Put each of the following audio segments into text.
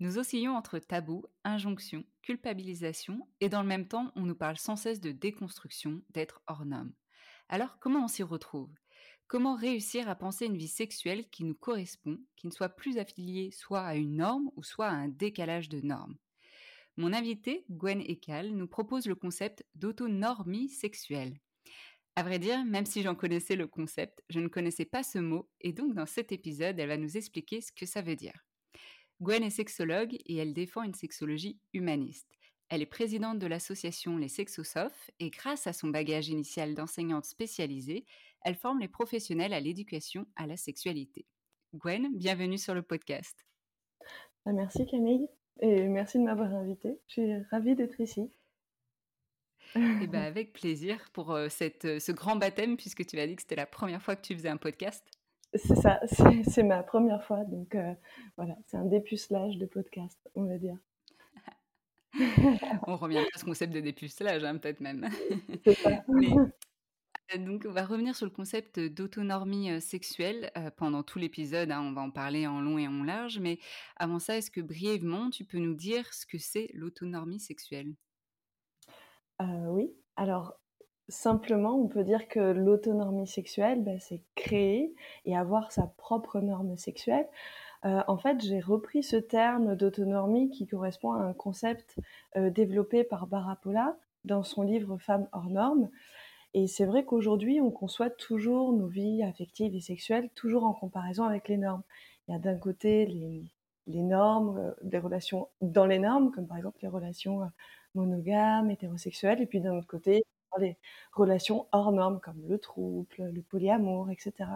Nous oscillons entre tabou, injonction, culpabilisation, et dans le même temps, on nous parle sans cesse de déconstruction, d'être hors norme. Alors, comment on s'y retrouve? Comment réussir à penser une vie sexuelle qui nous correspond, qui ne soit plus affiliée soit à une norme ou soit à un décalage de normes Mon invité, Gwen Ekal, nous propose le concept d'autonormie sexuelle. À vrai dire, même si j'en connaissais le concept, je ne connaissais pas ce mot, et donc dans cet épisode, elle va nous expliquer ce que ça veut dire. Gwen est sexologue et elle défend une sexologie humaniste. Elle est présidente de l'association Les Sexosophes et grâce à son bagage initial d'enseignante spécialisée, elle forme les professionnels à l'éducation à la sexualité. Gwen, bienvenue sur le podcast. Ah, Merci Camille et merci de m'avoir invitée. Je suis ravie d'être ici. Et ben avec plaisir pour euh, cette, euh, ce grand baptême puisque tu m'as dit que c'était la première fois que tu faisais un podcast. C'est ça, c'est ma première fois, donc euh, voilà, c'est un dépucelage de podcast, on va dire. On revient à ce concept de dépucelage, hein, peut-être même. C'est ça. Mais, euh, donc, on va revenir sur le concept d'autonomie euh, sexuelle pendant tout l'épisode. hein, on va en parler en long et en large. Mais avant ça, est-ce que brièvement, tu peux nous dire ce que c'est l'autonomie sexuelle? Oui, alors simplement, on peut dire que l'autonomie sexuelle, ben, c'est créer et avoir sa propre norme sexuelle. Euh, en fait, j'ai repris ce terme d'autonomie qui correspond à un concept euh, développé par Barapola dans son livre Femmes hors normes. Et c'est vrai qu'aujourd'hui, on conçoit toujours nos vies affectives et sexuelles toujours en comparaison avec les normes. Il y a d'un côté les, les normes, euh, les relations dans les normes, comme par exemple les relations monogames, hétérosexuelles, et puis d'un autre côté, les relations hors normes comme le trouble, le polyamour, etc.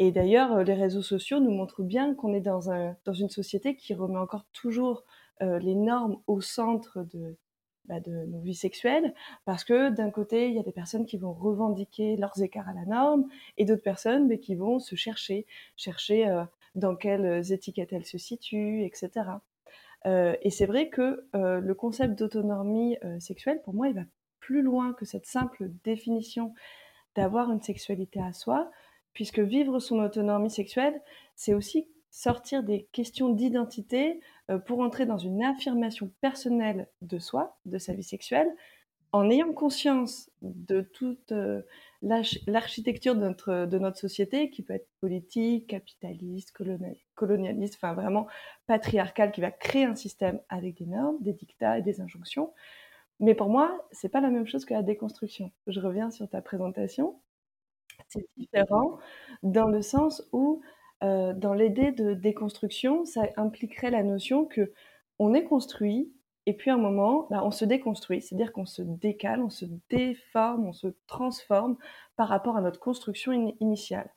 Et d'ailleurs, euh, les réseaux sociaux nous montrent bien qu'on est dans, un, dans une société qui remet encore toujours euh, les normes au centre de, bah, de nos vies sexuelles, parce que d'un côté, il y a des personnes qui vont revendiquer leurs écarts à la norme, et d'autres personnes mais qui vont se chercher, chercher euh, dans quelles étiquettes elles se situent, etc. Et c'est vrai que le concept d'autonomie sexuelle, pour moi, il va plus loin que cette simple définition d'avoir une sexualité à soi, puisque vivre son autonomie sexuelle, c'est aussi sortir des questions d'identité euh, pour entrer dans une affirmation personnelle de soi, de sa vie sexuelle, en ayant conscience de toute l'architecture de notre, de notre société, qui peut être politique, capitaliste, colonialiste, enfin vraiment patriarcale, qui va créer un système avec des normes, des dictats et des injonctions. Mais pour moi, c'est pas la même chose que la déconstruction. Je reviens sur ta présentation. C'est différent dans le sens où, dans l'idée de déconstruction, ça impliquerait la notion que on est construit et puis à un moment, bah, on se déconstruit, c'est-à-dire qu'on se décale, on se déforme, on se transforme par rapport à notre construction initiale.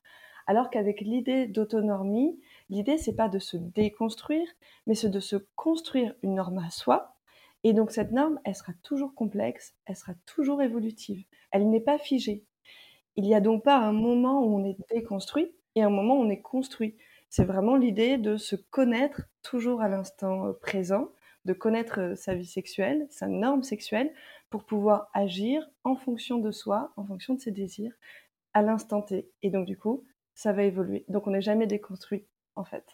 Alors qu'avec l'idée d'autonomie, l'idée c'est pas de se déconstruire, mais c'est de se construire une norme à soi. Et donc cette norme, elle sera toujours complexe, elle sera toujours évolutive. Elle n'est pas figée. Il n'y a donc pas un moment où on est déconstruit et un moment où on est construit. C'est vraiment l'idée de se connaître toujours à l'instant euh, présent, de connaître sa vie sexuelle, sa norme sexuelle, pour pouvoir agir en fonction de soi, en fonction de ses désirs, à l'instant T. Et donc, du coup, ça va évoluer. Donc, on n'est jamais déconstruit, en fait.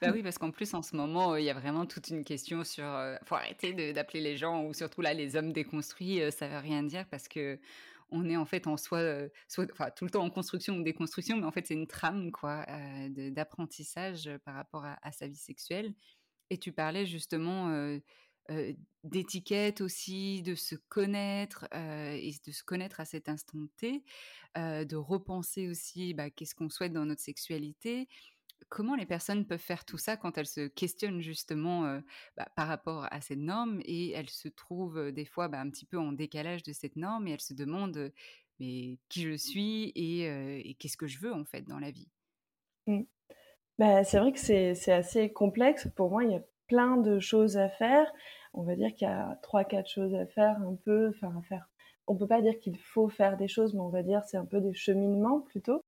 Bah oui, parce qu'en plus, en ce moment, il y a vraiment toute une question sur. faut arrêter d'appeler les gens, ou surtout là, les hommes déconstruits, ça veut rien dire parce que on est en fait en soi, soit, enfin, tout le temps en construction ou déconstruction, mais en fait, c'est une trame, quoi, d'apprentissage par rapport à, à, sa vie sexuelle. Et tu parlais justement d'étiquette aussi, de se connaître et de se connaître à cet instant T, de repenser aussi bah, qu'est-ce qu'on souhaite dans notre sexualité. Comment les personnes peuvent faire tout ça quand elles se questionnent justement bah, par rapport à cette norme et elles se trouvent des fois bah, un petit peu en décalage de cette norme et elles se demandent mais qui je suis et, qu'est-ce que je veux en fait dans la vie? Mmh. Bah, c'est vrai que c'est assez complexe. Pour moi, il y a plein de choses à faire. On va dire qu'il y a trois, quatre choses à faire, un peu, enfin à faire. On peut pas dire qu'il faut faire des choses, mais on va dire c'est un peu des cheminements plutôt.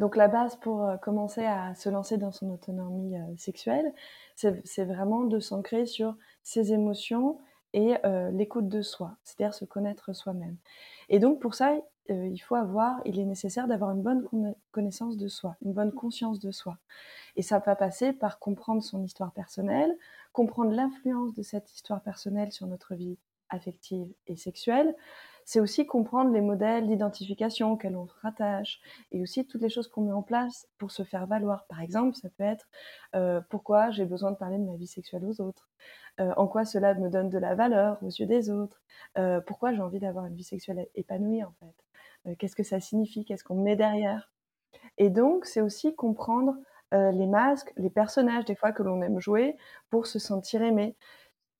Donc la base pour euh, commencer à se lancer dans son autonomie euh, sexuelle, c'est vraiment de s'ancrer sur ses émotions et euh, l'écoute de soi, c'est-à-dire se connaître soi-même. Et donc pour ça, il faut avoir, il est nécessaire d'avoir une bonne connaissance de soi, une bonne conscience de soi. Et ça va passer par comprendre son histoire personnelle, comprendre l'influence de cette histoire personnelle sur notre vie affective et sexuelle. C'est aussi comprendre les modèles d'identification auxquels on se rattache et aussi toutes les choses qu'on met en place pour se faire valoir. Par exemple, ça peut être euh, pourquoi j'ai besoin de parler de ma vie sexuelle aux autres, euh, en quoi cela me donne de la valeur aux yeux des autres, pourquoi j'ai envie d'avoir une vie sexuelle épanouie en fait. Euh, qu'est-ce que ça signifie, qu'est-ce qu'on met derrière? Et donc, c'est aussi comprendre euh, les masques, les personnages des fois que l'on aime jouer pour se sentir aimé.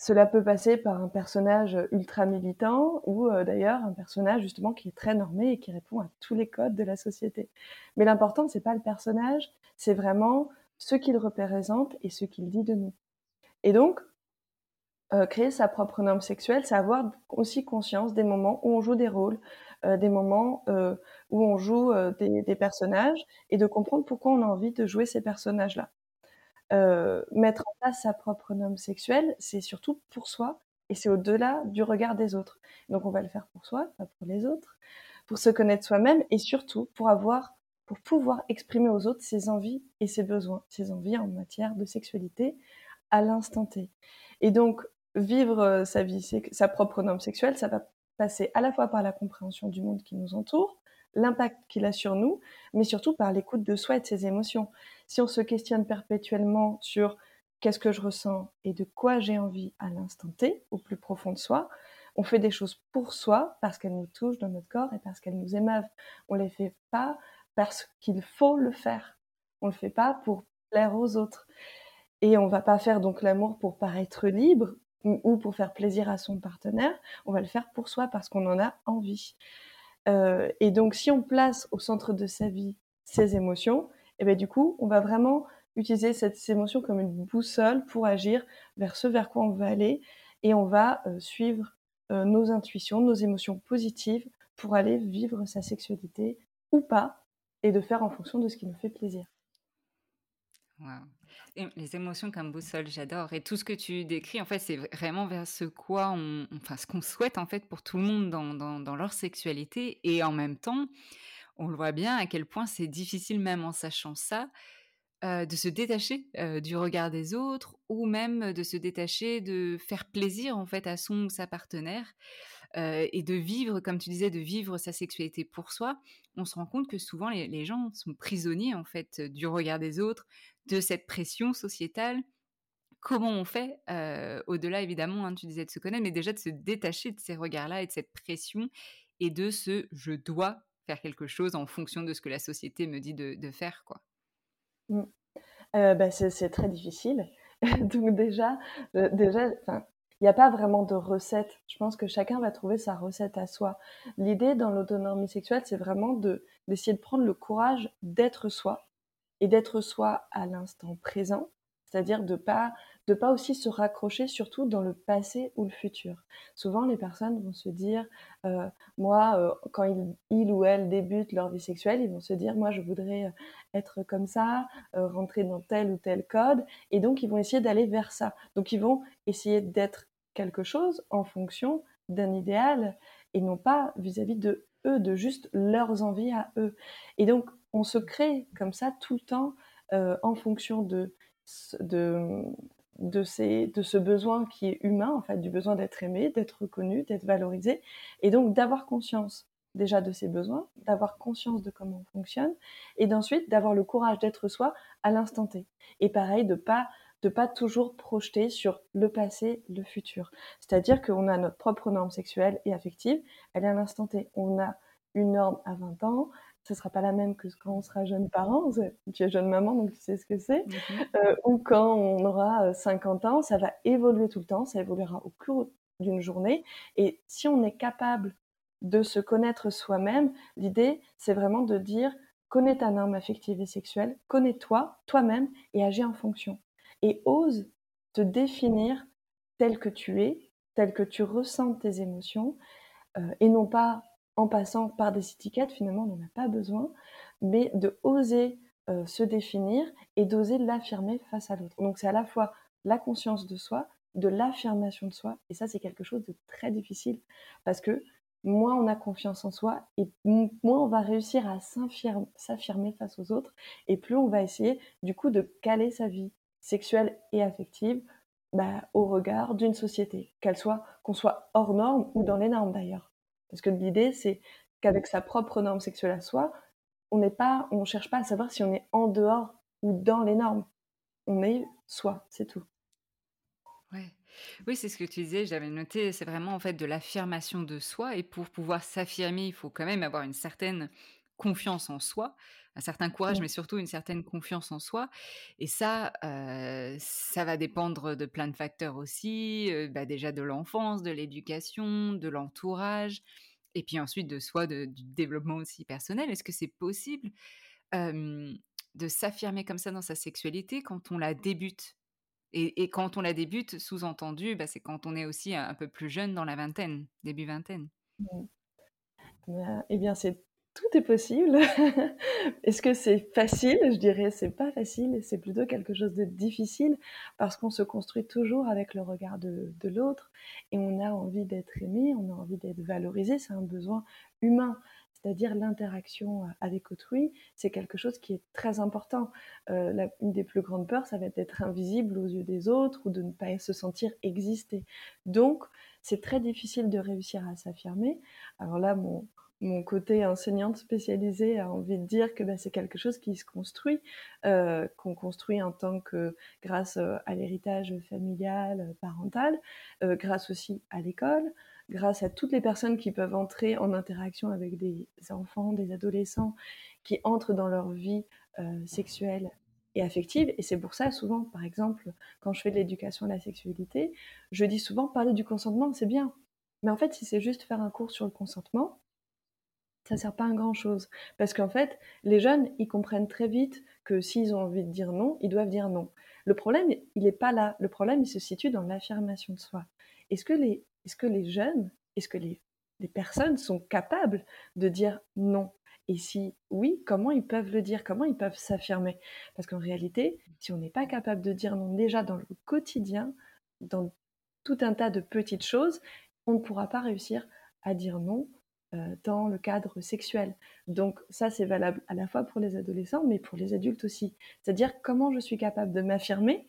Cela peut passer par un personnage ultra militant ou euh, d'ailleurs un personnage justement qui est très normé et qui répond à tous les codes de la société. Mais l'important, c'est pas le personnage, c'est vraiment ce qu'il représente et ce qu'il dit de nous. Et donc, créer sa propre norme sexuelle, c'est avoir aussi conscience des moments où on joue des rôles, euh, des moments euh, où on joue euh, des, personnages et de comprendre pourquoi on a envie de jouer ces personnages-là. Mettre en place sa propre norme sexuelle, c'est surtout pour soi et c'est au-delà du regard des autres. Donc on va le faire pour soi, pas pour les autres, pour se connaître soi-même et surtout pour avoir, pour pouvoir exprimer aux autres ses envies et ses besoins, ses envies en matière de sexualité à l'instant T. Et donc vivre sa vie, sa propre norme sexuelle, ça va passer à la fois par la compréhension du monde qui nous entoure, l'impact qu'il a sur nous, mais surtout par l'écoute de soi et de ses émotions. Si on se questionne perpétuellement sur qu'est-ce que je ressens et de quoi j'ai envie à l'instant T, au plus profond de soi, on fait des choses pour soi parce qu'elles nous touchent dans notre corps et parce qu'elles nous émeuvent. On ne les fait pas parce qu'il faut le faire. On ne le fait pas pour plaire aux autres. Et on va pas faire donc l'amour pour paraître libre, ou pour faire plaisir à son partenaire, on va le faire pour soi parce qu'on en a envie. Euh, et donc, si on place au centre de sa vie ses émotions, et bien du coup, on va vraiment utiliser cette émotion comme une boussole pour agir vers ce vers quoi on veut aller, et on va euh, suivre euh, nos intuitions, nos émotions positives pour aller vivre sa sexualité ou pas, et de faire en fonction de ce qui nous fait plaisir. Les émotions comme boussole, j'adore. Et tout ce que tu décris, en fait, c'est vraiment vers ce quoi enfin, ce qu'on souhaite en fait pour tout le monde dans, dans, leur sexualité. Et en même temps, on le voit bien à quel point c'est difficile, même en sachant ça, de se détacher du regard des autres ou même de se détacher de faire plaisir en fait à son ou sa partenaire et de vivre, comme tu disais, de vivre sa sexualité pour soi, on se rend compte que souvent les, gens sont prisonniers en fait du regard des autres, de cette pression sociétale. Comment on fait, au-delà évidemment, hein, tu disais de se connaître, mais déjà de se détacher de ces regards-là et de cette pression et de ce je dois faire quelque chose en fonction de ce que la société me dit de, faire, quoi. Mmh. Bah, c'est très difficile. Donc déjà, déjà, il n'y a pas vraiment de recette. Je pense que chacun va trouver sa recette à soi. L'idée dans l'autonomie sexuelle, c'est vraiment de, d'essayer de prendre le courage d'être soi et d'être soi à l'instant présent, c'est-à-dire de pas de pas aussi se raccrocher surtout dans le passé ou le futur. Souvent, les personnes vont se dire, euh, moi, euh, quand ils, ou elles débutent leur vie sexuelle, ils vont se dire, moi, je voudrais euh, être comme ça, rentrer dans tel ou tel code, et donc ils vont essayer d'aller vers ça. Donc ils vont essayer d'être quelque chose en fonction d'un idéal et non pas vis-à-vis de eux, de juste leurs envies à eux. Et donc, on se crée comme ça tout le temps en fonction de, de, ces, de ce besoin qui est humain, en fait, du besoin d'être aimé, d'être reconnu, d'être valorisé, et donc d'avoir conscience déjà de ses besoins, d'avoir conscience de comment on fonctionne, et d'ensuite d'avoir le courage d'être soi à l'instant T. Et pareil, de pas de pas toujours projeter sur le passé, le futur. C'est-à-dire qu'on a notre propre norme sexuelle et affective, elle est à l'instant T. On a une norme à 20 ans, ce sera pas la même que quand on sera jeune parent, tu es jeune maman donc tu sais ce que c'est, mhm. euh, ou quand on aura 50 euh, ans, ça va évoluer tout le temps, ça évoluera au cours d'une journée, et si on est capable de se connaître soi-même, l'idée c'est vraiment de dire connais ta norme affective et sexuelle, connais-toi, toi-même, et agis en fonction. Et ose te définir tel que tu es, tel que tu ressens tes émotions, euh, et non pas en passant par des étiquettes, finalement on n'en a pas besoin, mais de oser euh, se définir et d'oser l'affirmer face à l'autre. Donc c'est à la fois la conscience de soi, de l'affirmation de soi, et ça c'est quelque chose de très difficile, parce que moins on a confiance en soi et moins on va réussir à s'affirmer face aux autres et plus on va essayer du coup de caler sa vie sexuelle et affective bah, au regard d'une société, qu'elle soit qu'on soit hors norme ou dans les normes d'ailleurs. Parce que l'idée c'est qu'avec sa propre norme sexuelle à soi, on n'est pas, on cherche pas à savoir si on est en dehors ou dans les normes. On est soi, c'est tout. Ouais. Oui, c'est ce que tu disais, j'avais noté, c'est vraiment en fait de l'affirmation de soi et pour pouvoir s'affirmer, il faut quand même avoir une certaine confiance en soi, un certain courage, mais surtout une certaine confiance en soi. Et ça, ça va dépendre de plein de facteurs aussi, bah, déjà de l'enfance, de l'éducation, de l'entourage, et puis ensuite de soi, du développement aussi personnel. Est-ce que c'est possible de s'affirmer comme ça dans sa sexualité quand on la débute? Et, quand on la débute, sous-entendu, bah, c'est quand on est aussi un, peu plus jeune dans la vingtaine, début vingtaine. Bah, eh bien, c'est tout est possible. Est-ce que c'est facile? Je dirais c'est pas facile, c'est plutôt quelque chose de difficile parce qu'on se construit toujours avec le regard de, l'autre et on a envie d'être aimé, on a envie d'être valorisé, c'est un besoin humain. C'est-à-dire l'interaction avec autrui, c'est quelque chose qui est très important. Euh, une des plus grandes peurs, ça va être d'être invisible aux yeux des autres ou de ne pas se sentir exister. Donc, c'est très difficile de réussir à s'affirmer. Alors là, mon, mon côté enseignante spécialisée a envie de dire que bah, c'est quelque chose qui se construit, euh, qu'on construit en tant que grâce euh, à l'héritage familial, euh, parental, grâce aussi à l'école, grâce à toutes les personnes qui peuvent entrer en interaction avec des enfants, des adolescents, qui entrent dans leur vie sexuelle et affective. Et c'est pour ça, souvent, par exemple, quand je fais de l'éducation à la sexualité, je dis souvent parler du consentement, c'est bien. Mais en fait, si c'est juste faire un cours sur le consentement, ça sert pas à grand chose. Parce qu'en fait, les jeunes, ils comprennent très vite que s'ils ont envie de dire non, ils doivent dire non. Le problème, il n'est pas là. Le problème, il se situe dans l'affirmation de soi. Est-ce que les, est-ce que les jeunes, est-ce que les, les personnes sont capables de dire non? Et si oui, comment ils peuvent le dire? Comment ils peuvent s'affirmer? Parce qu'en réalité, si on n'est pas capable de dire non déjà dans le quotidien, dans tout un tas de petites choses, on ne pourra pas réussir à dire non dans le cadre sexuel. Donc ça, c'est valable à la fois pour les adolescents, mais pour les adultes aussi. C'est-à-dire comment je suis capable de m'affirmer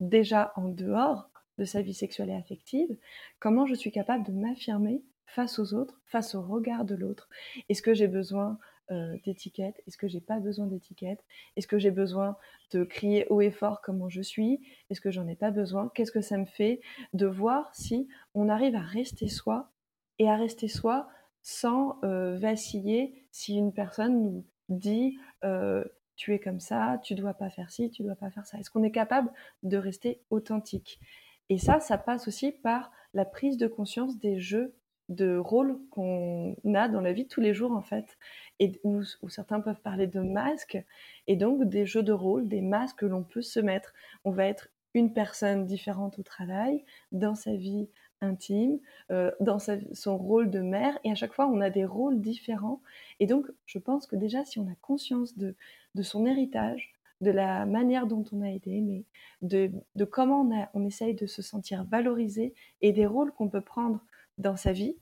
déjà en dehors de sa vie sexuelle et affective, comment je suis capable de m'affirmer face aux autres, face au regard de l'autre? Est-ce que j'ai besoin euh, d'étiquettes? Est-ce que j'ai pas besoin d'étiquettes? Est-ce que j'ai besoin de crier haut et fort comment je suis? Est-ce que j'en ai pas besoin? Qu'est-ce que ça me fait de voir si on arrive à rester soi et à rester soi sans euh, vaciller si une personne nous dit euh, tu es comme ça, tu dois pas faire ci, tu dois pas faire ça. Est-ce qu'on est capable de rester authentique? Et ça, ça passe aussi par la prise de conscience des jeux de rôles qu'on a dans la vie tous les jours en fait, et où, certains peuvent parler de masques, et donc des jeux de rôle, des masques que l'on peut se mettre. On va être une personne différente au travail, dans sa vie intime, euh, dans son rôle de mère, et à chaque fois on a des rôles différents. Et donc je pense que déjà si on a conscience de, son héritage, de la manière dont on a été aimé, de, comment on, a, essaye de se sentir valorisé et des rôles qu'on peut prendre dans sa vie,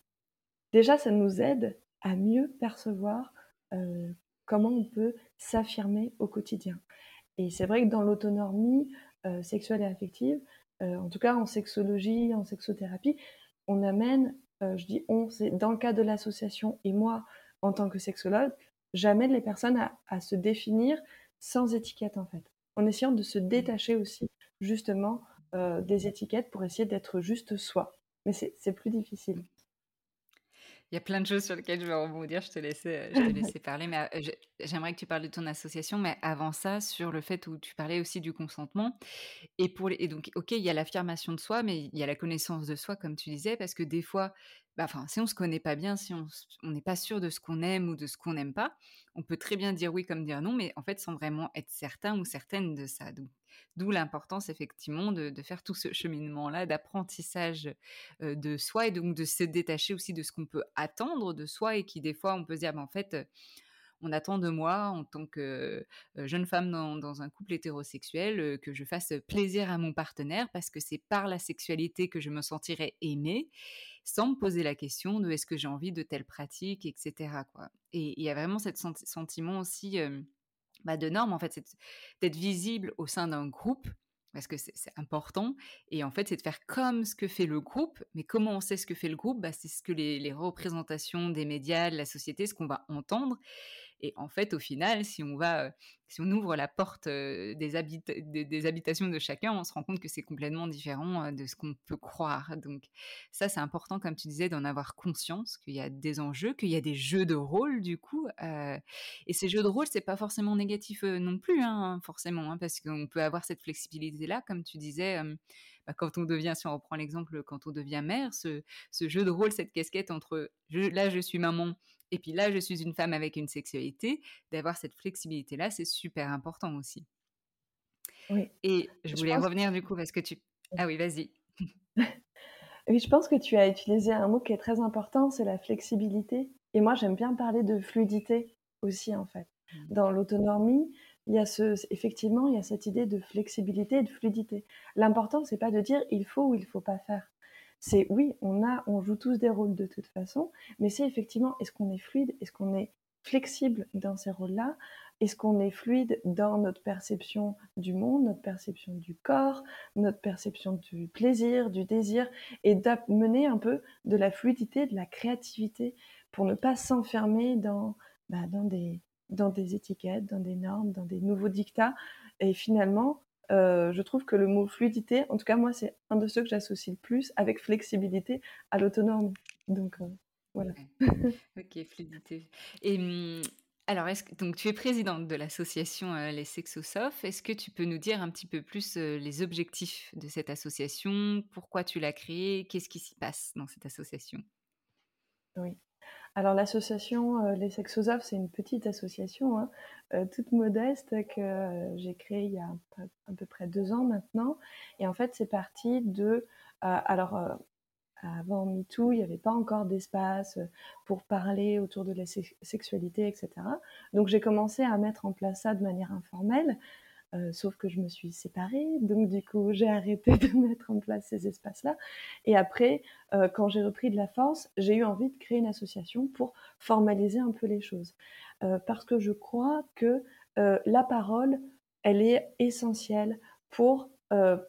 déjà ça nous aide à mieux percevoir euh, comment on peut s'affirmer au quotidien. Et c'est vrai que dans l'autonomie euh, sexuelle et affective, en tout cas en sexologie, en sexothérapie, on amène, je dis on, c'est dans le cadre de l'association et moi en tant que sexologue, j'amène les personnes à, à, se définir sans étiquette en fait, en essayant de se détacher aussi justement des étiquettes pour essayer d'être juste soi. Mais c'est plus difficile. Il y a plein de choses sur lesquelles je vais rebondir. Je te laissais, je te laissais parler, mais j'aimerais que tu parles de ton association. Mais avant ça, sur le fait où tu parlais aussi du consentement. Et pour les, et donc, ok, il y a l'affirmation de soi, mais il y a la connaissance de soi, comme tu disais, parce que des fois, bah, enfin, si on se connaît pas bien, si on n'est pas sûr de ce qu'on aime ou de ce qu'on n'aime pas, on peut très bien dire oui comme dire non, mais en fait, sans vraiment être certain ou certaine de ça. Donc, D'où l'importance effectivement de, faire tout ce cheminement-là d'apprentissage de soi et donc de se détacher aussi de ce qu'on peut attendre de soi et qui des fois on peut se dire bah, en fait on attend de moi en tant que jeune femme dans, un couple hétérosexuel que je fasse plaisir à mon partenaire parce que c'est par la sexualité que je me sentirai aimée sans me poser la question de est-ce que j'ai envie de telle pratique, etc. Quoi. Et il y a vraiment ce sentiment aussi bah, de normes, en fait, c'est d'être visible au sein d'un groupe, parce que c'est important. Et en fait, c'est de faire comme ce que fait le groupe. Mais comment on sait ce que fait le groupe bah, C'est ce que les, les, représentations des médias, de la société, ce qu'on va entendre. Et en fait, au final, si on va, si on ouvre la porte des, habitations de chacun, on se rend compte que c'est complètement différent de ce qu'on peut croire. Donc ça, c'est important, comme tu disais, d'en avoir conscience qu'il y a des enjeux, qu'il y a des jeux de rôle du coup. et ces jeux de rôle, c'est pas forcément négatif non plus, hein, forcément, hein, parce qu'on peut avoir cette flexibilité-là, comme tu disais. Bah, quand on devient, si on reprend l'exemple, quand on devient mère, ce, ce, jeu de rôle, cette casquette entre là je suis maman et puis là, je suis une femme avec une sexualité, d'avoir cette flexibilité-là, c'est super important aussi. Oui. Et je voulais revenir du coup parce que tu... Ah oui, vas-y. oui, je pense que tu as utilisé un mot qui est très important, c'est la flexibilité. Et moi, j'aime bien parler de fluidité aussi, en fait. Mmh. Dans l'autonomie, il y a ce, effectivement, il y a cette idée de flexibilité et de fluidité. L'important, c'est pas de dire il faut ou il faut pas faire c'est oui, on a, on joue tous des rôles de toute façon, mais c'est effectivement, est-ce qu'on est fluide, est-ce qu'on est flexible dans ces rôles-là? Est-ce qu'on est fluide dans notre perception du monde, notre perception du corps, notre perception du plaisir, du désir, et d'amener un peu de la fluidité, de la créativité, pour ne pas s'enfermer dans, bah, dans, des, dans des étiquettes, dans des normes, dans des nouveaux dictats, et finalement euh, je trouve que le mot fluidité, en tout cas moi, c'est un de ceux que j'associe le plus avec flexibilité à l'autonomie. Donc euh, voilà. ok, fluidité. Et hum, alors, que, donc tu es présidente de l'association euh, Les Sexosophes. Est-ce que tu peux nous dire un petit peu plus les objectifs de cette association? Pourquoi tu l'as créée? Qu'est-ce qui s'y passe dans cette association? Oui. Alors l'association euh, Les Sexosophes, c'est une petite association, hein, euh, toute modeste, que euh, j'ai créée il y a à peu près deux ans maintenant. Et en fait, c'est parti de... alors, avant MeToo, il n'y avait pas encore d'espace pour parler autour de la sexualité, etc. Donc j'ai commencé à mettre en place ça de manière informelle. Sauf que je me suis séparée, donc du coup j'ai arrêté de mettre en place ces espaces-là. Et après, quand j'ai repris de la force, j'ai eu envie de créer une association pour formaliser un peu les choses. parce que je crois que la parole, elle est essentielle pour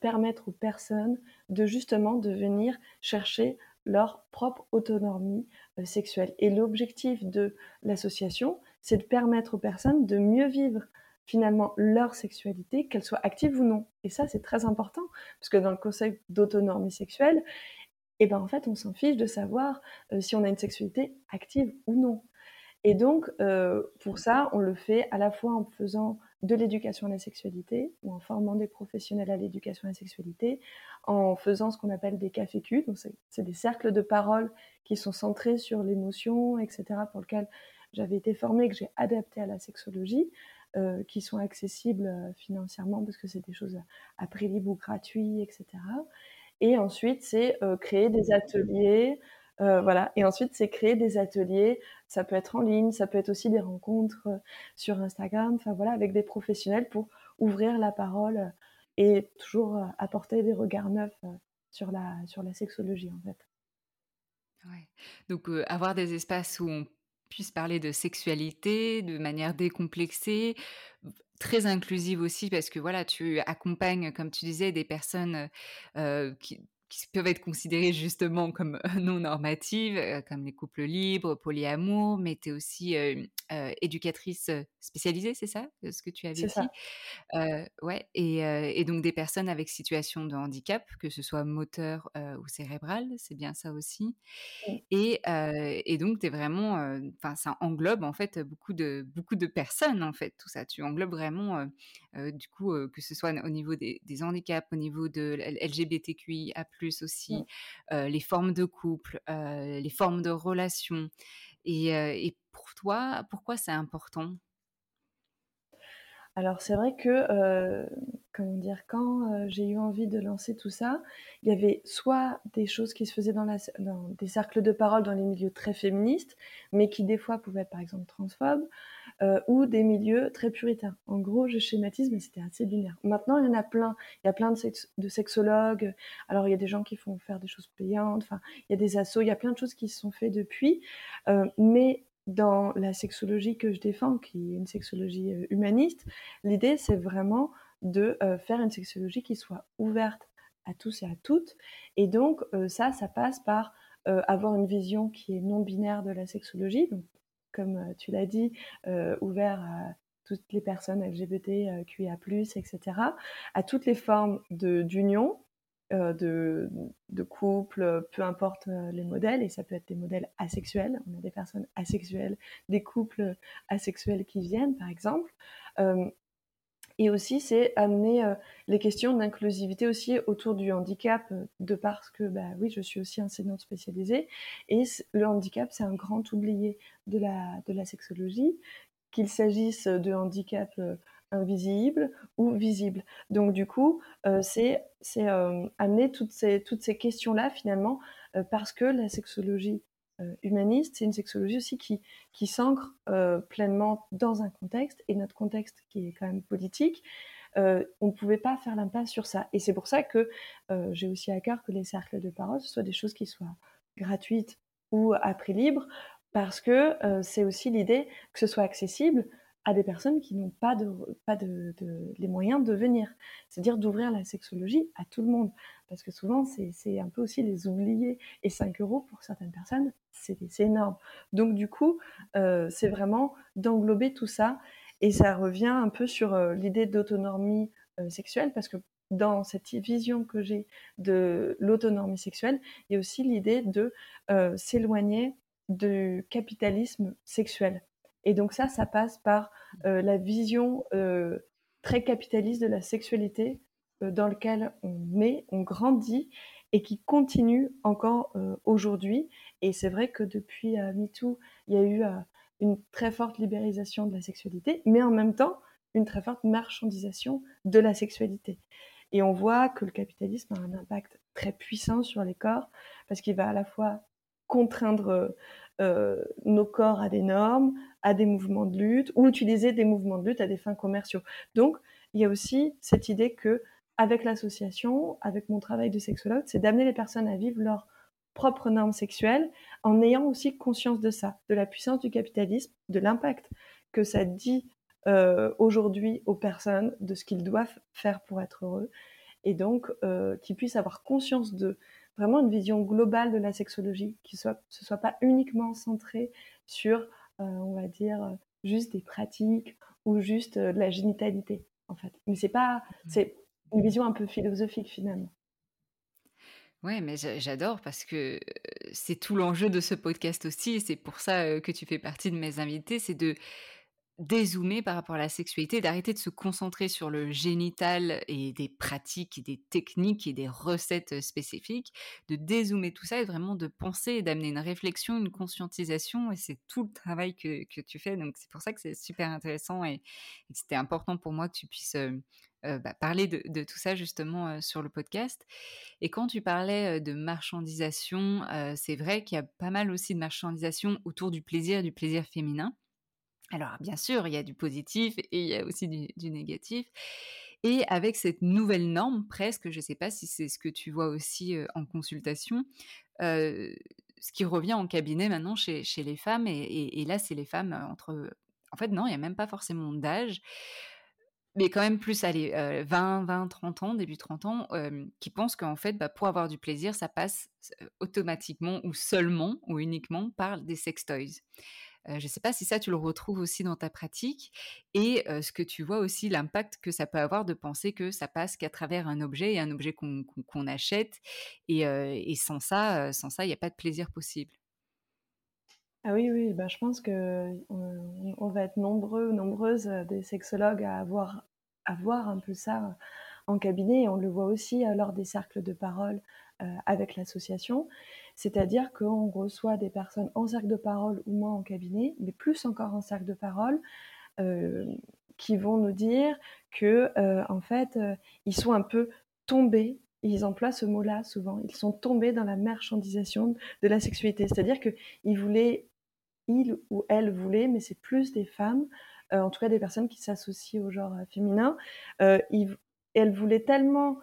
permettre aux personnes de justement de venir chercher leur propre autonomie sexuelle. Et l'objectif de l'association, c'est de permettre aux personnes de mieux vivre finalement leur sexualité, qu'elle soit active ou non. Et ça, c'est très important, parce que dans le concept d'autonomie sexuelle, eh ben, en fait, on s'en fiche de savoir si on a une sexualité active ou non. Et donc, pour ça, on le fait à la fois en faisant de l'éducation à la sexualité, ou en formant des professionnels à l'éducation à la sexualité, en faisant ce qu'on appelle des cafés donc c'est des cercles de parole qui sont centrés sur l'émotion, etc., pour lesquels j'avais été formée, que j'ai adapté à la sexologie, euh, qui sont accessibles euh, financièrement parce que c'est des choses à prix libre ou gratuit, etc. Et ensuite, c'est euh, créer des ateliers, voilà. Et ensuite, c'est créer des ateliers. Ça peut être en ligne, ça peut être aussi des rencontres sur Instagram, enfin voilà, avec des professionnels pour ouvrir la parole et toujours apporter des regards neufs sur la sur la sexologie en fait. Donc avoir des espaces où on puisse parler de sexualité de manière décomplexée, très inclusive aussi parce que voilà, tu accompagnes, comme tu disais, des personnes qui, qui peuvent être considérées justement comme non normatives, comme les couples libres, polyamour, mais tu es aussi éducatrice spécialisée, c'est ça ce que tu avais dit? Ouais, et, et, donc des personnes avec situation de handicap, que ce soit moteur ou cérébral, c'est bien ça aussi. Et, et, donc tu es vraiment, enfin ça englobe en fait beaucoup de, beaucoup de personnes en fait, tout ça. Tu englobes vraiment, du coup, que ce soit au niveau des, des handicaps, au niveau de LGBTQIA+, aussi, mmh. les formes de couple, les formes de relations. Et, pour toi, pourquoi c'est important? Alors c'est vrai que, comment dire, quand j'ai eu envie de lancer tout ça, il y avait soit des choses qui se faisaient dans, des cercles de parole dans les milieux très féministes, mais qui des fois pouvaient être par exemple transphobes, ou des milieux très puritains. En gros, je schématise, mais c'était assez binaire. Maintenant, il y en a plein. Il y a plein de, sexologues. Alors, il y a des gens qui font faire des choses payantes. Enfin, il y a des assos. Il y a plein de choses qui se sont faites depuis. mais dans la sexologie que je défends, qui est une sexologie euh, humaniste, l'idée c'est vraiment de euh, faire une sexologie qui soit ouverte à tous et à toutes. Et donc euh, ça, ça passe par avoir une vision qui est non binaire de la sexologie, donc comme tu l'as dit, ouvert à toutes les personnes LGBT, QIA+, etc., à toutes les formes d'union, de, couple, peu importe les modèles, et ça peut être des modèles asexuels, on a des personnes asexuelles, des couples asexuels qui viennent, par exemple. Et aussi, c'est amener les questions d'inclusivité aussi autour du handicap, de parce que, bah, oui, je suis aussi enseignante spécialisée, et le handicap, c'est un grand oublié de la, de la sexologie, qu'il s'agisse de handicap invisible ou visible. Donc du coup, euh, c'est euh, amener toutes ces, toutes ces questions-là finalement, euh, parce que la sexologie humaniste, c'est une sexologie aussi qui, qui s'ancre pleinement dans un contexte, et notre contexte qui est quand même politique, on ne pouvait pas faire l'impasse sur ça. Et c'est pour ça que j'ai aussi à cœur que les cercles de parole, soient des choses qui soient gratuites ou à prix libre, parce que c'est aussi l'idée que ce soit accessible, à des personnes qui n'ont pas, de, les moyens de venir. C'est-à-dire d'ouvrir la sexologie à tout le monde. Parce que souvent, c'est un peu aussi les oubliés. Et 5 euros pour certaines personnes, c'est énorme. Donc du coup, euh, c'est vraiment d'englober tout ça. Et ça revient un peu sur euh, l'idée d'autonomie euh, sexuelle, parce que dans cette vision que j'ai de l'autonomie sexuelle, il y a aussi l'idée de s'éloigner du capitalisme sexuel. Et donc ça, ça passe par euh, la vision euh, très capitaliste de la sexualité euh, dans laquelle on met, on grandit et qui continue encore aujourd'hui. Et c'est vrai que depuis MeToo, il y a eu une très forte libéralisation de la sexualité, mais en même temps, une très forte marchandisation de la sexualité. Et on voit que le capitalisme a un impact très puissant sur les corps, parce qu'il va à la fois contraindre nos corps à des normes, à des mouvements de lutte, ou utiliser des mouvements de lutte à des fins commerciaux. Donc, il y a aussi cette idée que avec l'association, avec mon travail de sexologue, c'est d'amener les personnes à vivre leurs propres normes sexuelles en ayant aussi conscience de ça, de la puissance du capitalisme, de l'impact que ça dit euh, aujourd'hui aux personnes, de ce qu'ils doivent faire pour être heureux, et donc euh, qu'ils puissent avoir conscience de vraiment une vision globale de la sexologie, qui soit, ce soit pas uniquement centré sur, euh, on va dire, juste des pratiques ou juste de la génitalité, en fait. Mais c'est pas, mmh. c'est une vision un peu philosophique finalement. Ouais, mais j'adore parce que c'est tout l'enjeu de ce podcast aussi, et c'est pour ça que tu fais partie de mes invités, c'est de dézoomer par rapport à la sexualité, d'arrêter de se concentrer sur le génital et des pratiques, des techniques et des recettes spécifiques, de dézoomer tout ça et vraiment de penser et d'amener une réflexion, une conscientisation. Et c'est tout le travail que, que, tu fais. Donc c'est pour ça que c'est super intéressant et, c'était important pour moi que tu puisses bah, parler de, tout ça justement sur le podcast. Et quand tu parlais de marchandisation, c'est vrai qu'il y a pas mal aussi de marchandisation autour du plaisir, du plaisir féminin. Alors, bien sûr, il y a du positif et il y a aussi du, négatif. Et avec cette nouvelle norme, presque, je ne sais pas si c'est ce que tu vois aussi en consultation, ce qui revient en cabinet maintenant chez, les femmes, et, là, c'est les femmes entre... En fait, non, il n'y a même pas forcément d'âge, mais quand même plus, allez, 20, 20, 30 ans, début 30 ans, qui pensent qu'en fait, bah, pour avoir du plaisir, ça passe automatiquement ou seulement ou uniquement par des sextoys je ne sais pas si ça, tu le retrouves aussi dans ta pratique et ce que tu vois aussi, l'impact que ça peut avoir de penser que ça passe qu'à travers un objet et un objet qu'on achète. Et, sans ça, sans ça, il n'y a pas de plaisir possible. Ah oui, oui, bah, je pense qu'on on va être nombreux, nombreuses, des sexologues à avoir, à voir un peu ça en cabinet. Et on le voit aussi lors des cercles de parole avec l'association. C'est-à-dire qu'on reçoit des personnes en cercle de parole ou moi en cabinet, mais plus encore en cercle de parole, euh, qui vont nous dire que euh, en fait, euh, ils sont un peu tombés. Ils emploient ce mot-là souvent. Ils sont tombés dans la marchandisation de la sexualité. C'est-à-dire qu'ils voulaient, ils ou elles voulaient, mais c'est plus des femmes, en tout cas des personnes qui s'associent au genre féminin. Ils, elles voulaient tellement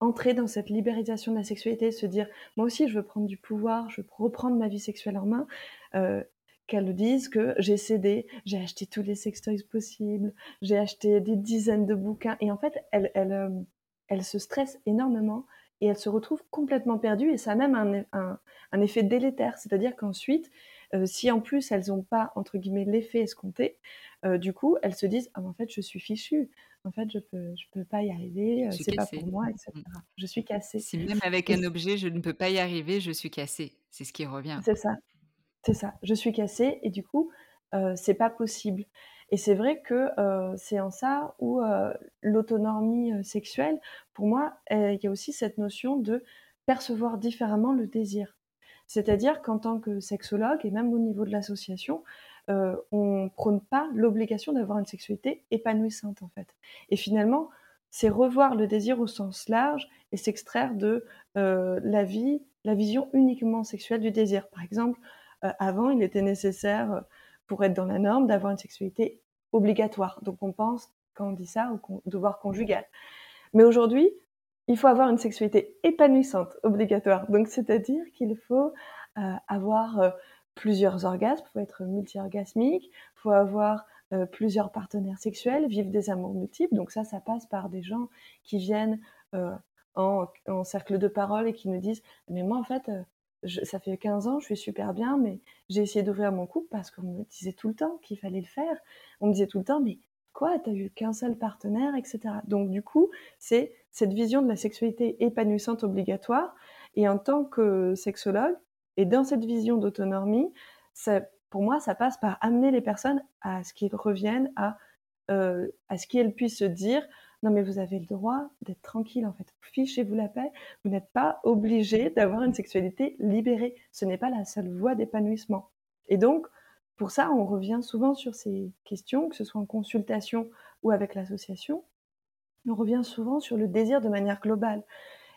entrer dans cette libéralisation de la sexualité, se dire moi aussi je veux prendre du pouvoir, je veux reprendre ma vie sexuelle en main, euh, qu'elles disent que j'ai cédé, j'ai acheté tous les sextoys possibles, j'ai acheté des dizaines de bouquins. Et en fait elles, elles, euh, elles se stressent énormément et elles se retrouvent complètement perdues et ça a même un, un, un effet délétère, c'est-à-dire qu'ensuite euh, si en plus elles n'ont pas entre guillemets l'effet escompté, euh, du coup elles se disent ah en fait je suis fichue, en fait, je peux, je peux pas y arriver, c'est pas pour moi, etc. Mmh. Je suis cassée. Si même avec un objet, je ne peux pas y arriver, je suis cassée. C'est ce qui revient. C'est ça, c'est ça. Je suis cassée et du coup, euh, c'est pas possible. Et c'est vrai que euh, c'est en ça où euh, l'autonomie sexuelle, pour moi, il y a aussi cette notion de percevoir différemment le désir. C'est-à-dire qu'en tant que sexologue, et même au niveau de l'association, euh, on prône pas l'obligation d'avoir une sexualité épanouissante en fait. Et finalement, c'est revoir le désir au sens large et s'extraire de euh, la vie, la vision uniquement sexuelle du désir. Par exemple, euh, avant, il était nécessaire pour être dans la norme d'avoir une sexualité obligatoire. Donc on pense, quand on dit ça, au devoir conjugal. Mais aujourd'hui, il faut avoir une sexualité épanouissante, obligatoire. Donc c'est-à-dire qu'il faut avoir plusieurs orgasmes, faut être multi-orgasmique, faut avoir euh, plusieurs partenaires sexuels, vivre des amours multiples. Donc ça, ça passe par des gens qui viennent euh, en, cercle de parole et qui nous disent Mais moi, en fait, euh, ça fait 15 ans, je suis super bien, mais j'ai essayé d'ouvrir mon couple parce qu'on me disait tout le temps qu'il fallait le faire. On me disait tout le temps Mais quoi, t'as eu qu'un seul partenaire, etc. Donc du coup, c'est cette vision de la sexualité épanouissante obligatoire. Et en tant que sexologue, et dans cette vision d'autonomie, pour moi, ça passe par amener les personnes à ce qu'ils reviennent à, euh, à ce qu'elles puissent se dire non mais vous avez le droit d'être tranquille en fait. Fichez-vous la paix. Vous n'êtes pas obligé d'avoir une sexualité libérée. Ce n'est pas la seule voie d'épanouissement. Et donc, pour ça, on revient souvent sur ces questions, que ce soit en consultation ou avec l'association. On revient souvent sur le désir de manière globale.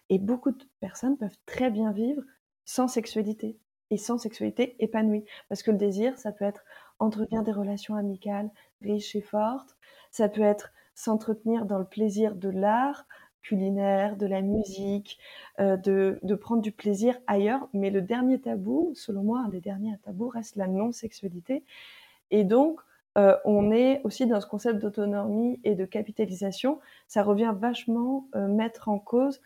Et beaucoup de personnes peuvent très bien vivre sans sexualité et sans sexualité épanouie. Parce que le désir, ça peut être entretenir des relations amicales riches et fortes, ça peut être s'entretenir dans le plaisir de l'art culinaire, de la musique, euh, de, de, prendre du plaisir ailleurs. Mais le dernier tabou, selon moi, un des derniers tabous reste la non-sexualité. Et donc, euh, on est aussi dans ce concept d'autonomie et de capitalisation. Ça revient vachement euh, mettre en cause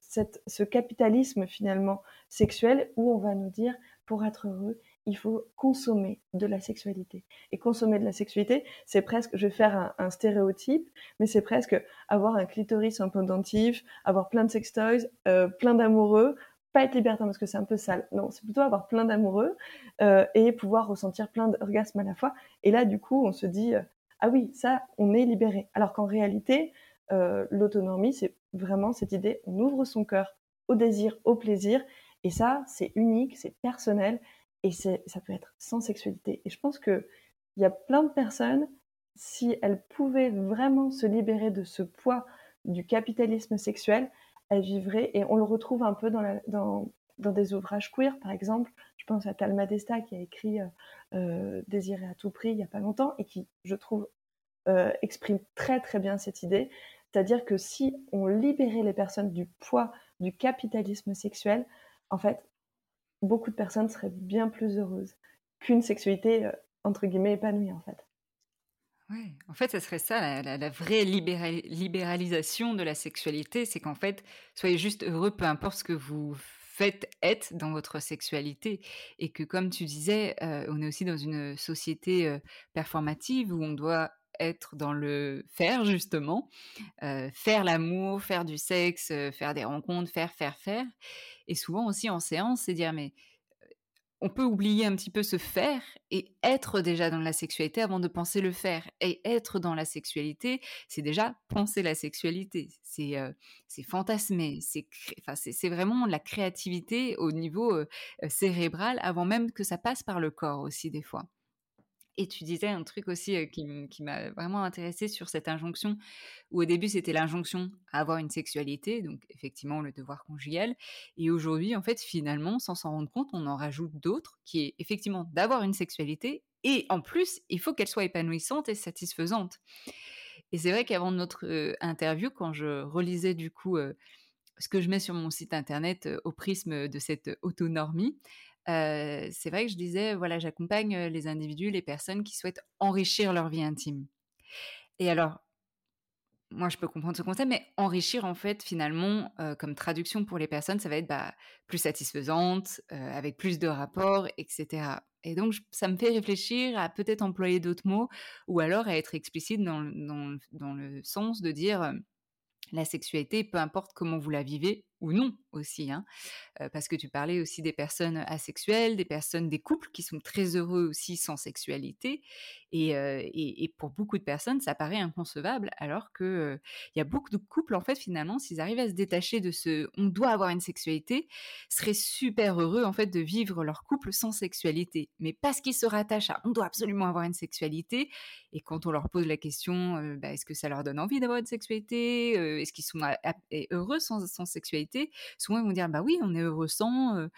cette, ce capitalisme finalement sexuel où on va nous dire pour être heureux, il faut consommer de la sexualité. Et consommer de la sexualité, c'est presque, je vais faire un, stéréotype, mais c'est presque avoir un clitoris un pendentif, avoir plein de sextoys, euh, plein d'amoureux, pas être libertin parce que c'est un peu sale. Non, c'est plutôt avoir plein d'amoureux euh, et pouvoir ressentir plein d'orgasmes à la fois. Et là, du coup, on se dit, euh, ah oui, ça, on est libéré. Alors qu'en réalité, euh, l'autonomie, c'est vraiment cette idée, on ouvre son cœur au désir, au plaisir. Et ça, c'est unique, c'est personnel et ça peut être sans sexualité. Et je pense qu'il y a plein de personnes, si elles pouvaient vraiment se libérer de ce poids du capitalisme sexuel, elle vivrait, et on le retrouve un peu dans, dans, des ouvrages queer, par exemple. Je pense à Talma Desta qui a écrit euh, euh, Désirer à tout prix il n'y a pas longtemps et qui, je trouve, euh, exprime très très bien cette idée. C'est-à-dire que si on libérait les personnes du poids du capitalisme sexuel, en fait, beaucoup de personnes seraient bien plus heureuses qu'une sexualité, euh, entre guillemets, épanouie, en fait. Ouais, en fait, ça serait ça, la, vraie libéralisation de la sexualité, c'est qu'en fait, soyez juste heureux, peu importe ce que vous faites être dans votre sexualité. Et que, comme tu disais, euh, on est aussi dans une société euh, performative où on doit être dans le faire, justement, euh, faire l'amour, faire du sexe, euh, faire des rencontres, faire, faire, faire. Et souvent aussi en séance, c'est dire, mais on peut oublier un petit peu ce faire et être déjà dans la sexualité avant de penser le faire. Et être dans la sexualité, c'est déjà penser la sexualité. C'est euh, fantasmer. C'est enfin, vraiment la créativité au niveau euh, cérébral avant même que ça passe par le corps aussi des fois. Et tu disais un truc aussi qui, m'a vraiment intéressé sur cette injonction, où au début c'était l'injonction à avoir une sexualité, donc effectivement le devoir conjugal. Et aujourd'hui, en fait, finalement, sans s'en rendre compte, on en rajoute d'autres, qui est effectivement d'avoir une sexualité, et en plus, il faut qu'elle soit épanouissante et satisfaisante. Et c'est vrai qu'avant notre interview, quand je relisais du coup ce que je mets sur mon site internet au prisme de cette autonomie, c'est vrai que je disais, voilà, j'accompagne les individus, les personnes qui souhaitent enrichir leur vie intime. Et alors, moi, je peux comprendre ce concept, mais enrichir, en fait, finalement, comme traduction pour les personnes, ça va être bah, plus satisfaisante, avec plus de rapports, etc. Et donc, ça me fait réfléchir à peut-être employer d'autres mots, ou alors à être explicite dans, le sens de dire la sexualité, peu importe comment vous la vivez ou non aussi, hein, parce que tu parlais aussi des personnes asexuelles, des personnes, des couples qui sont très heureux aussi sans sexualité, et, pour beaucoup de personnes, ça paraît inconcevable, alors que il y a beaucoup de couples en fait finalement, s'ils arrivent à se détacher de ce, on doit avoir une sexualité, seraient super heureux en fait de vivre leur couple sans sexualité, mais parce qu'ils se rattachent à, on doit absolument avoir une sexualité, et quand on leur pose la question, bah, est-ce que ça leur donne envie d'avoir une sexualité, est-ce qu'ils sont heureux sans sexualité, souvent ils vont dire bah oui, on est heureux sans,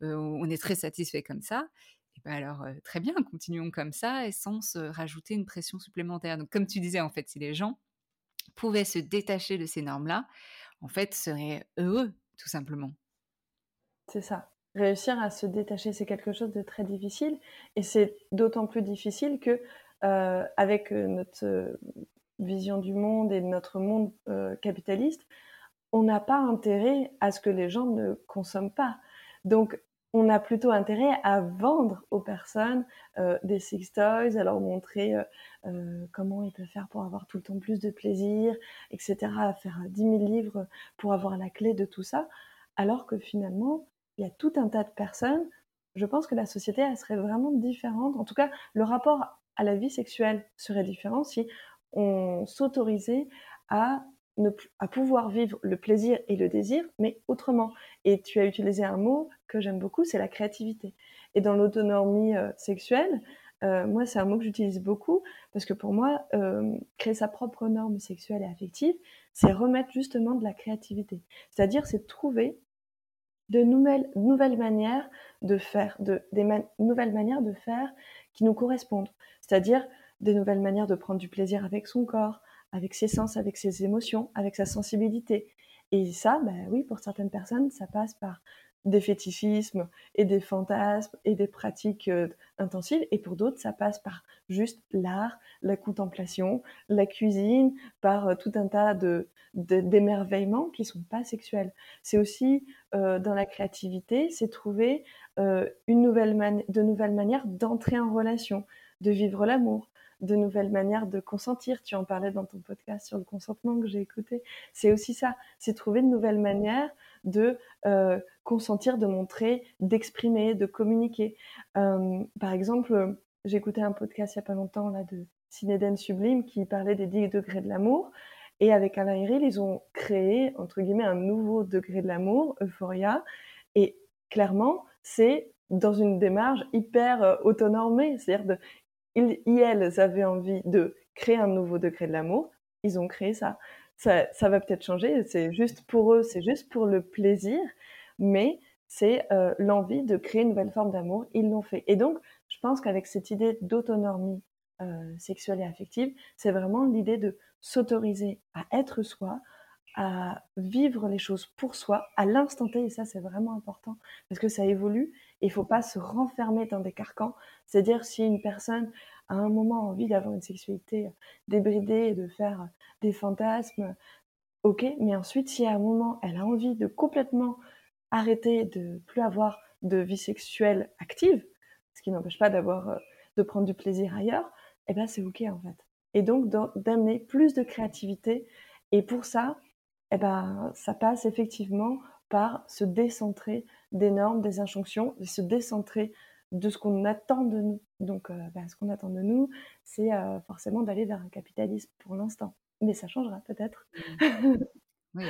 on est très satisfait comme ça. Et bah alors très bien, continuons comme ça et sans se rajouter une pression supplémentaire. Donc comme tu disais en fait, si les gens pouvaient se détacher de ces normes-là, en fait, seraient heureux tout simplement. C'est ça. Réussir à se détacher, c'est quelque chose de très difficile et c'est d'autant plus difficile que avec notre vision du monde et notre monde capitaliste, on n'a pas intérêt à ce que les gens ne consomment pas. Donc, on a plutôt intérêt à vendre aux personnes euh, des sex toys, à leur montrer euh, euh, comment ils peuvent faire pour avoir tout le temps plus de plaisir, etc., à faire 10 000 livres pour avoir la clé de tout ça, alors que finalement, il y a tout un tas de personnes, je pense que la société, serait vraiment différente. En tout cas, le rapport à la vie sexuelle serait différent si on s'autorisait à à pouvoir vivre le plaisir et le désir, mais autrement. Et tu as utilisé un mot que j'aime beaucoup, c'est la créativité. Et dans l'autonomie euh, sexuelle, euh, moi, c'est un mot que j'utilise beaucoup parce que pour moi, euh, créer sa propre norme sexuelle et affective, c'est remettre justement de la créativité. C'est-à-dire, c'est trouver de nouvelles, manières de faire, de, des nouvelles manières de faire qui nous correspondent. C'est-à-dire des nouvelles manières de prendre du plaisir avec son corps, avec ses sens, avec ses émotions, avec sa sensibilité. Et ça, bah oui, pour certaines personnes, ça passe par des fétichismes et des fantasmes et des pratiques euh, intensives. Et pour d'autres, ça passe par juste l'art, la contemplation, la cuisine, par euh, tout un tas de, d'émerveillements qui sont pas sexuels. C'est aussi euh, dans la créativité, c'est trouver une nouvelle de nouvelles manières d'entrer en relation, de vivre l'amour, de nouvelles manières de consentir. Tu en parlais dans ton podcast sur le consentement que j'ai écouté. C'est aussi ça, c'est trouver de nouvelles manières de euh, consentir, de montrer, d'exprimer, de communiquer. Euh, par exemple, j'ai écouté un podcast il n'y a pas longtemps là, de Cinéden Sublime qui parlait des 10 degrés de l'amour. Et avec Alain Héril, ils ont créé, entre guillemets, un nouveau degré de l'amour, Euphoria. Et clairement, c'est dans une démarche hyper euh. C'est-à-dire ils, elles avaient envie de créer un nouveau degré de l'amour, ils ont créé ça. Ça, ça va peut-être changer, c'est juste pour eux, c'est juste pour le plaisir, mais c'est euh, l'envie de créer une nouvelle forme d'amour, ils l'ont fait. Et donc, je pense qu'avec cette idée d'autonomie euh, sexuelle et affective, c'est vraiment l'idée de s'autoriser à être soi, à vivre les choses pour soi à l'instant T, et ça c'est vraiment important parce que ça évolue et il faut pas se renfermer dans des carcans. C'est-à-dire si une personne a un moment envie d'avoir une sexualité débridée et de faire des fantasmes, ok, mais ensuite si à un moment elle a envie de complètement arrêter de plus avoir de vie sexuelle active, ce qui n'empêche pas d'avoir de prendre du plaisir ailleurs, eh ben c'est ok en fait. Et donc d'amener plus de créativité et pour ça, eh ben, ça passe effectivement par se décentrer des normes, des injonctions, se décentrer de ce qu'on attend de nous. Donc, euh, bah, ce qu'on attend de nous, c'est euh, forcément d'aller vers un capitalisme pour l'instant. Mais ça changera peut-être. Oui,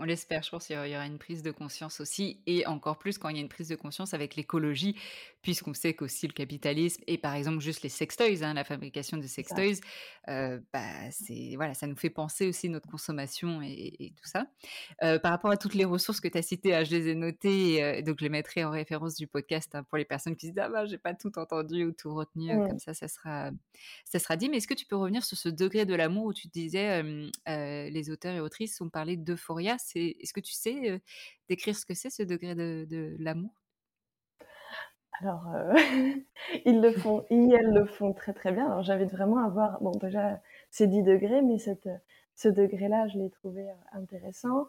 on, l'espère. Je pense qu'il y aura une prise de conscience aussi, et encore plus quand il y a une prise de conscience avec l'écologie, puisqu'on sait qu'aussi le capitalisme et par exemple juste les sextoys, hein, la fabrication de sextoys, euh, bah, c'est voilà, ça nous fait penser aussi notre consommation et, tout ça. Euh, par rapport à toutes les ressources que tu as citées, hein, je les ai notées, euh, donc je les mettrai en référence du podcast hein, pour les personnes qui se disent ah bah j'ai pas tout entendu ou tout retenu, comme ça ça sera ça sera dit. Mais est-ce que tu peux revenir sur ce degré de l'amour où tu disais les auteurs et autrices ont parlé d'euphoria est-ce que tu sais décrire ce que c'est ce degré de, l'amour? Alors, ils le font, ils, elles le font très très bien. Alors, j'invite vraiment à voir, bon, déjà, c'est 10 degrés, mais cette, ce degré-là, je l'ai trouvé intéressant.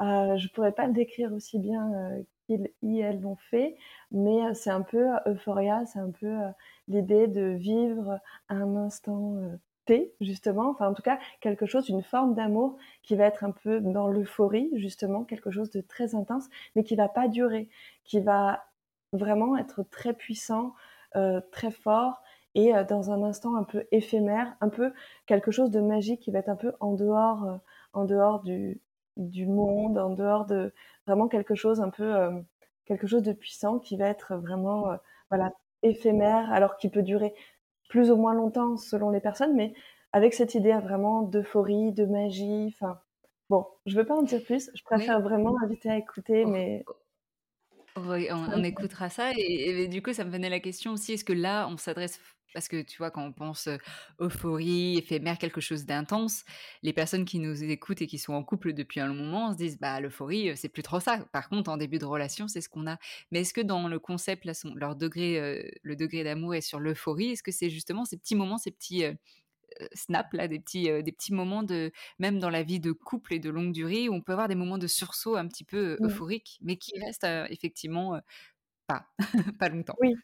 Euh, je pourrais pas le décrire aussi bien qu'ils, ils, elles l'ont fait, mais c'est un peu euphoria, c'est un peu l'idée de vivre un instant justement, enfin en tout cas quelque chose, une forme d'amour qui va être un peu dans l'euphorie, justement, quelque chose de très intense, mais qui va pas durer, qui va vraiment être très puissant, euh, très fort et euh, dans un instant un peu éphémère, un peu quelque chose de magique qui va être un peu en dehors, euh, en dehors du, du monde, en dehors de vraiment quelque chose un peu, quelque chose de puissant qui va être vraiment, voilà, éphémère, alors qu'il peut durer plus ou moins longtemps selon les personnes, mais avec cette idée vraiment d'euphorie, de magie. Enfin, bon, je veux pas en dire plus. Je préfère vraiment inviter à écouter, oh, mais oh, oui, on, écoutera ça. Et, du coup, ça me venait la question aussi est-ce que là, on s'adresse. Parce que tu vois, quand on pense euphorie, éphémère, quelque chose d'intense, les personnes qui nous écoutent et qui sont en couple depuis un long moment se disent bah l'euphorie, c'est plus trop ça. Par contre, en début de relation, c'est ce qu'on a. Mais est-ce que dans le concept, là, leur degré, le degré d'amour est sur l'euphorie Est-ce que c'est justement ces petits moments, ces petits snap là, des petits, des petits moments de même dans la vie de couple et de longue durée où on peut avoir des moments de sursaut un petit peu euphoriques, mais qui restent effectivement pas pas longtemps. Oui.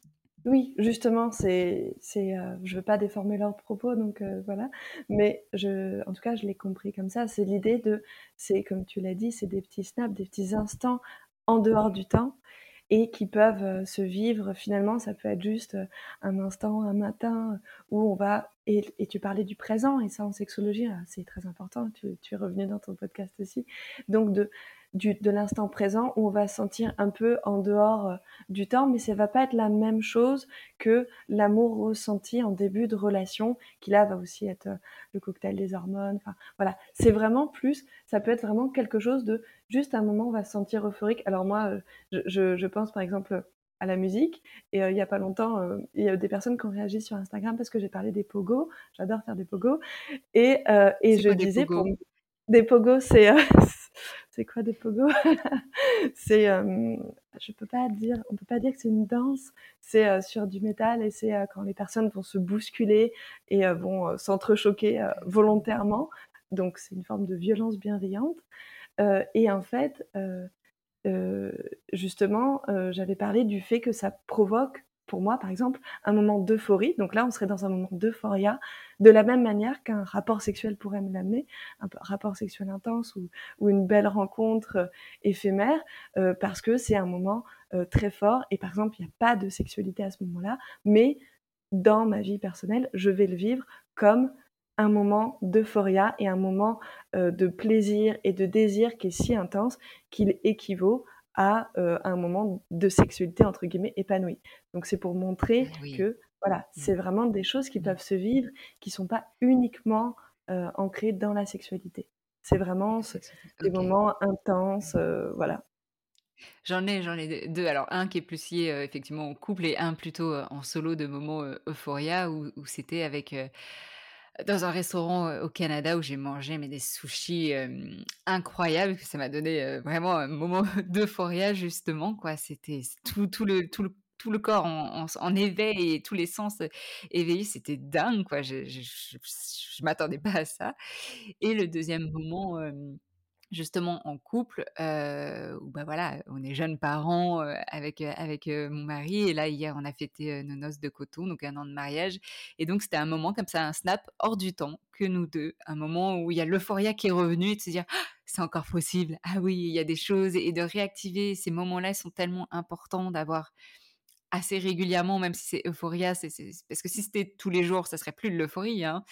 Oui, justement, c'est, c'est, je veux pas déformer leurs propos, donc voilà. Mais je, en tout cas, je l'ai compris comme ça. C'est l'idée de, c'est comme tu l'as dit, c'est des petits snaps, des petits instants en dehors du temps et qui peuvent se vivre. Finalement, ça peut être juste un instant, un matin où on va et, tu parlais du présent, et ça en sexologie, ah, c'est très important, tu, es revenu dans ton podcast aussi. Donc de, de l'instant présent où on va sentir un peu en dehors euh, du temps, mais ça va pas être la même chose que l'amour ressenti en début de relation, qui là va aussi être euh, le cocktail des hormones. Enfin voilà, c'est vraiment plus, ça peut être vraiment quelque chose de juste un moment on va se sentir euphorique. Alors moi, euh, je, je, pense par exemple à la musique. Et il y a pas longtemps, il y a des personnes qui ont réagi sur Instagram parce que j'ai parlé des pogos. J'adore faire des pogos. Et, et je disais, pour... des pogos, c'est c'est quoi des pogos? C'est, je peux pas dire, on peut pas dire que c'est une danse. C'est sur du métal et c'est quand les personnes vont se bousculer et vont s'entrechoquer volontairement. Donc c'est une forme de violence bienveillante. Et en fait, justement, j'avais parlé du fait que ça provoque pour moi, par exemple, un moment d'euphorie. Donc là, on serait dans un moment d'euphoria, de la même manière qu'un rapport sexuel pourrait me l'amener, un rapport sexuel intense ou, une belle rencontre euh, éphémère, euh, parce que c'est un moment euh, très fort. Et par exemple, il n'y a pas de sexualité à ce moment-là, mais dans ma vie personnelle, je vais le vivre comme un moment d'euphoria et un moment de plaisir et de désir qui est si intense qu'il équivaut à un moment de sexualité entre guillemets épanoui. Donc c'est pour montrer que voilà, mmh. c'est vraiment des choses qui mmh. peuvent se vivre, qui sont pas uniquement ancrées dans la sexualité. C'est vraiment des moments intenses, voilà. J'en ai, j'en ai deux. Alors un qui est plus lié effectivement au couple et un plutôt en solo de moments euphoria où, où c'était avec dans un restaurant au Canada où j'ai mangé mais des sushis incroyables. Ça m'a donné vraiment un moment d'euphoria justement. Quoi. C'était tout, tout, le, tout, le, tout le corps en, en, éveil et tous les sens éveillés. C'était dingue. Quoi. Je ne m'attendais pas à ça. Et le deuxième moment justement en couple où bah voilà on est jeunes parents avec avec mon mari et là hier on a fêté nos noces de coton donc un an de mariage et donc c'était un moment comme ça un snap hors du temps que nous deux un moment où il y a l'euphorie qui est revenue et de se dire «Ah, c'est encore possible ah oui il y a des choses et de réactiver ces moments-là sont tellement importants d'avoir assez régulièrement, même si c'est euphoria, parce que si c'était tous les jours, ça serait plus de l'euphorie, hein,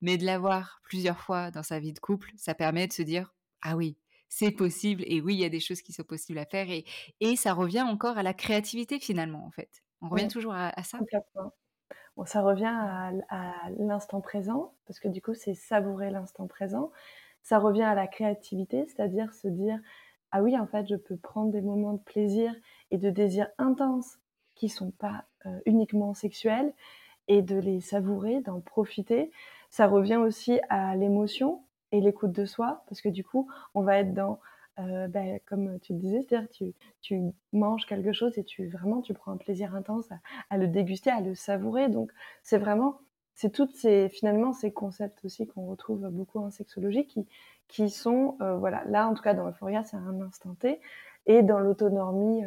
mais de l'avoir plusieurs fois dans sa vie de couple, ça permet de se dire ah oui, c'est possible et oui, il y a des choses qui sont possibles à faire et, et ça revient encore à la créativité finalement en fait. On revient toujours à, ça? Bon, ça revient à, l'instant présent parce que du coup c'est savourer l'instant présent. Ça revient à la créativité, c'est-à-dire se dire ah oui en fait je peux prendre des moments de plaisir et de désir intense qui sont pas euh, uniquement sexuels et de les savourer, d'en profiter. Ça revient aussi à l'émotion, et l'écoute de soi, parce que du coup, on va être dans, euh, ben, comme tu le disais, c'est-à-dire tu, tu manges quelque chose et tu vraiment tu prends un plaisir intense à, le déguster, à le savourer. Donc c'est vraiment, c'est toutes ces finalement ces concepts aussi qu'on retrouve beaucoup en sexologie qui, qui sont, euh, voilà, là en tout cas dans l'euphoria c'est un instant T, et dans l'autonomie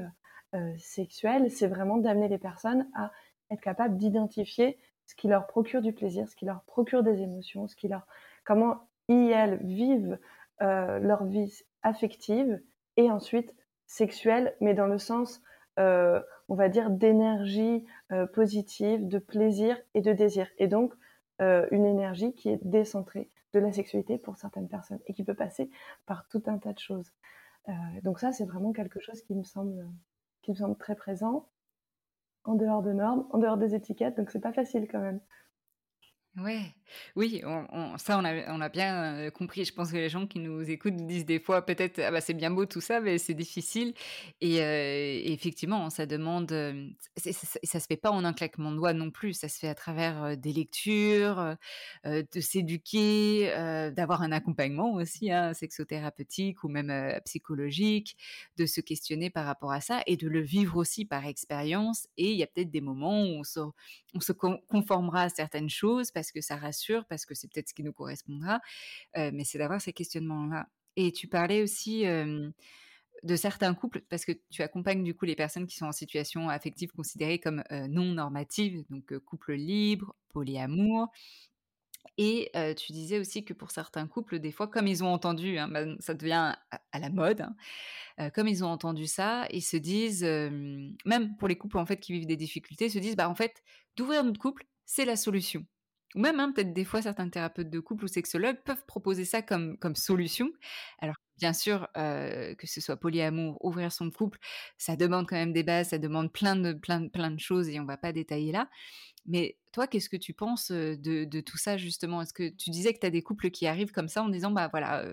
euh, sexuelle, c'est vraiment d'amener les personnes à être capables d'identifier ce qui leur procure du plaisir, ce qui leur procure des émotions, ce qui leur comment elles vivent euh, leur vie affective et ensuite sexuelle, mais dans le sens, euh, on va dire, d'énergie euh, positive, de plaisir et de désir. Et donc, une énergie qui est décentrée de la sexualité pour certaines personnes et qui peut passer par tout un tas de choses. donc ça, c'est vraiment quelque chose qui me semble, qui me semble très présent, en dehors de normes, en dehors des étiquettes, donc c'est pas facile quand même. Ouais, oui, ça on a, bien compris. Je pense que les gens qui nous écoutent disent des fois peut-être ah bah c'est bien beau tout ça, mais c'est difficile. Et, effectivement, ça demande, ça, ça, se fait pas en un claquement de doigts non plus. Ça se fait à travers des lectures, de s'éduquer, d'avoir un accompagnement aussi, hein, sexothérapeutique ou même psychologique, de se questionner par rapport à ça et de le vivre aussi par expérience. Et il y a peut-être des moments où on se, on se conformera à certaines choses que ça rassure, parce que c'est peut-être ce qui nous correspondra, mais c'est d'avoir ces questionnements-là. Et tu parlais aussi de certains couples, parce que tu accompagnes du coup les personnes qui sont en situation affective considérée comme non normative, donc couple libre, polyamour. Et tu disais aussi que pour certains couples, des fois, comme ils ont entendu, hein, ça devient à, la mode, hein, comme ils ont entendu ça, ils se disent, même pour les couples en fait qui vivent des difficultés, se disent, bah en fait, d'ouvrir notre couple, c'est la solution. Ou même, hein, peut-être des fois, certains thérapeutes de couple ou sexologues peuvent proposer ça comme, solution. Alors, bien sûr, que ce soit polyamour, ouvrir son couple, ça demande quand même des bases, ça demande plein de, choses et on va pas détailler là. Mais toi, qu'est-ce que tu penses de, tout ça justement? Est-ce que tu disais que tu as des couples qui arrivent comme ça en disant bah voilà,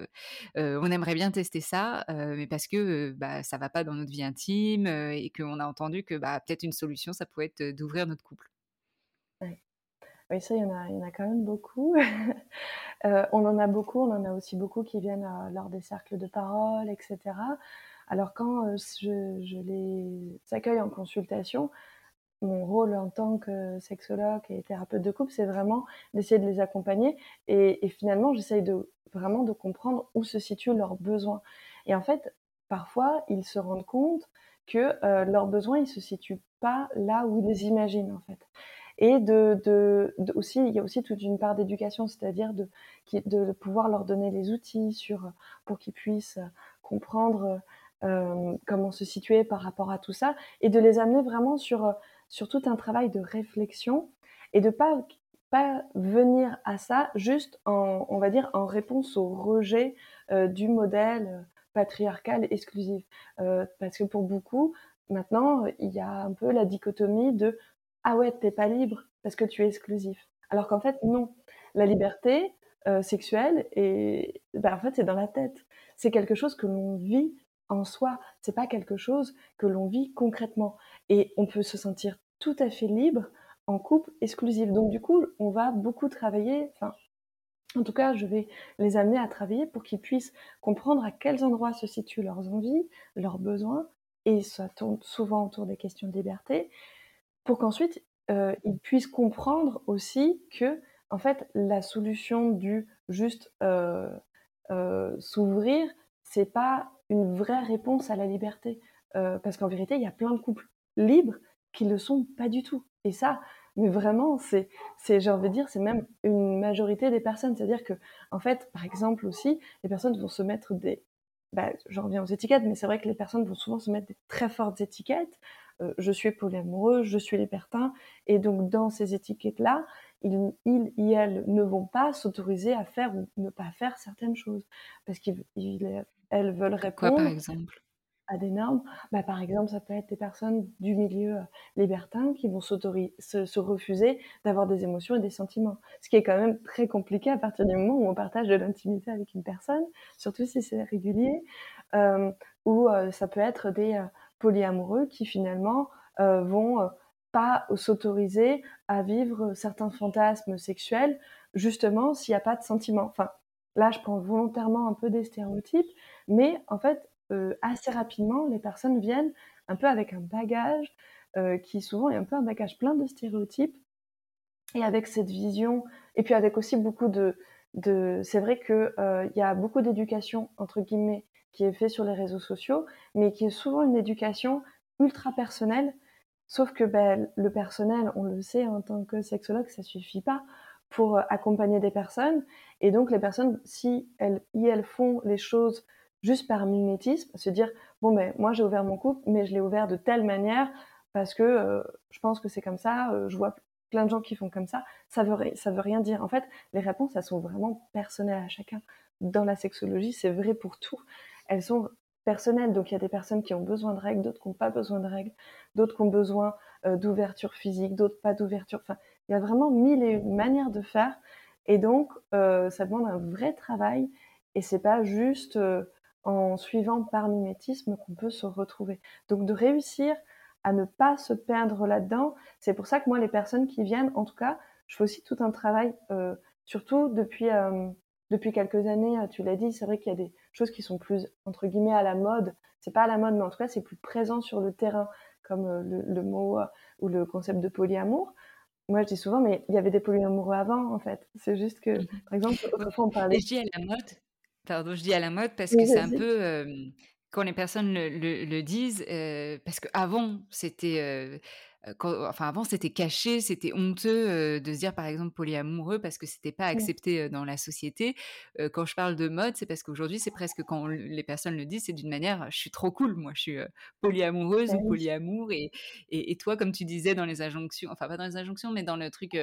on aimerait bien tester ça, mais parce que bah ça va pas dans notre vie intime et qu'on a entendu que bah peut-être une solution ça pourrait être d'ouvrir notre couple? Oui, ça, il y en a, il y en a quand même beaucoup. on en a beaucoup, on en a aussi beaucoup qui viennent lors des cercles de parole, etc. Alors quand je, je les accueille en consultation, mon rôle en tant que sexologue et thérapeute de couple, c'est vraiment d'essayer de les accompagner et, finalement, j'essaye de vraiment de comprendre où se situent leurs besoins. Et en fait, parfois, ils se rendent compte que euh, leurs besoins, ils se situent pas là où ils les imaginent en fait. Et de, de, aussi, il y a aussi toute une part d'éducation, c'est-à-dire de, de pouvoir leur donner les outils sur, pour qu'ils puissent comprendre euh, comment se situer par rapport à tout ça et de les amener vraiment sur sur tout un travail de réflexion et de pas pas venir à ça juste en, on va dire, en réponse au rejet euh, du modèle patriarcal exclusif. Euh, parce que pour beaucoup, maintenant, il y a un peu la dichotomie de ah ouais, t'es pas libre parce que tu es exclusif. Alors qu'en fait, non. La liberté sexuelle, et, ben, en fait, c'est dans la tête. C'est quelque chose que l'on vit en soi. C'est pas quelque chose que l'on vit concrètement. Et on peut se sentir tout à fait libre en couple exclusif. Donc du coup, on va beaucoup travailler, enfin, en tout cas, je vais les amener à travailler pour qu'ils puissent comprendre à quels endroits se situent leurs envies, leurs besoins, et ça tourne souvent autour des questions de liberté, pour qu'ensuite euh, ils puissent comprendre aussi que, en fait, la solution du juste euh, euh, s'ouvrir, c'est pas une vraie réponse à la liberté. Parce qu'en vérité, il y a plein de couples libres qui le sont pas du tout. Et ça, mais vraiment, c'est, c'est, j'ai envie de dire, c'est même une majorité des personnes. C'est-à-dire que, en fait, par exemple aussi, les personnes vont se mettre des, bah, j'en reviens aux étiquettes, mais c'est vrai que les personnes vont souvent se mettre des très fortes étiquettes. Euh, je suis polyamoureux, je suis libertin, et donc dans ces étiquettes-là, ils, ils et elles ne vont pas s'autoriser à faire ou ne pas faire certaines choses parce qu'ils elles veulent répondre. Quoi, par exemple? À des normes, bah, par exemple, ça peut être des personnes du milieu euh, libertin qui vont se, se, refuser d'avoir des émotions et des sentiments. Ce qui est quand même très compliqué à partir du moment où on partage de l'intimité avec une personne, surtout si c'est régulier. Euh, ou euh, ça peut être des polyamoureux qui finalement vont pas s'autoriser à vivre certains fantasmes sexuels, justement s'il n'y a pas de sentiments. Enfin, là, je prends volontairement un peu des stéréotypes, mais en fait, assez rapidement, les personnes viennent un peu avec un bagage euh, qui souvent est un peu un bagage plein de stéréotypes et avec cette vision et puis avec aussi beaucoup de, c'est vrai que euh, y a beaucoup d'éducation entre guillemets qui est fait sur les réseaux sociaux, mais qui est souvent une éducation ultra personnelle. Sauf que ben, le personnel, on le sait en tant que sexologue, ça suffit pas pour accompagner des personnes. Et donc les personnes, si elles, elles font les choses juste par mimétisme, se dire bon ben moi j'ai ouvert mon couple, mais je l'ai ouvert de telle manière parce que euh, je pense que c'est comme ça. Euh, je vois plein de gens qui font comme ça. Ça veut ça veut rien dire. En fait, les réponses elles sont vraiment personnelles à chacun. Dans la sexologie, c'est vrai pour tout. Elles sont personnelles. Donc il y a des personnes qui ont besoin de règles, d'autres qui n'ont pas besoin de règles, d'autres qui ont besoin euh, d'ouverture physique, d'autres pas d'ouverture. Enfin, il y a vraiment mille et une manières de faire. Et donc, ça demande un vrai travail. Et c'est pas juste en suivant par mimétisme qu'on peut se retrouver. Donc de réussir à ne pas se perdre là-dedans, c'est pour ça que moi, les personnes qui viennent, en tout cas, je fais aussi tout un travail, euh, surtout depuis, euh, depuis quelques années, euh, tu l'as dit, c'est vrai qu'il y a des choses qui sont plus, entre guillemets, à la mode. C'est pas à la mode, mais en tout cas, c'est plus présent sur le terrain, comme le, mot ou le concept de polyamour. Moi, je dis souvent, mais il y avait des polyamoureux avant, en fait. C'est juste que, mmh par exemple, autrefois, on parlait... Et je dis à la mode, Pardon, je dis à la mode parce que c'est un peu quand les personnes le, disent, parce qu'avant c'était, enfin avant c'était caché, c'était honteux de se dire par exemple polyamoureux parce que c'était pas accepté dans la société. quand je parle de mode, c'est parce qu'aujourd'hui c'est presque quand les personnes le disent, c'est d'une manière, je suis trop cool, moi je suis polyamoureuse ou polyamour et, et, et, toi comme tu disais dans les injonctions, enfin pas dans les injonctions mais dans le truc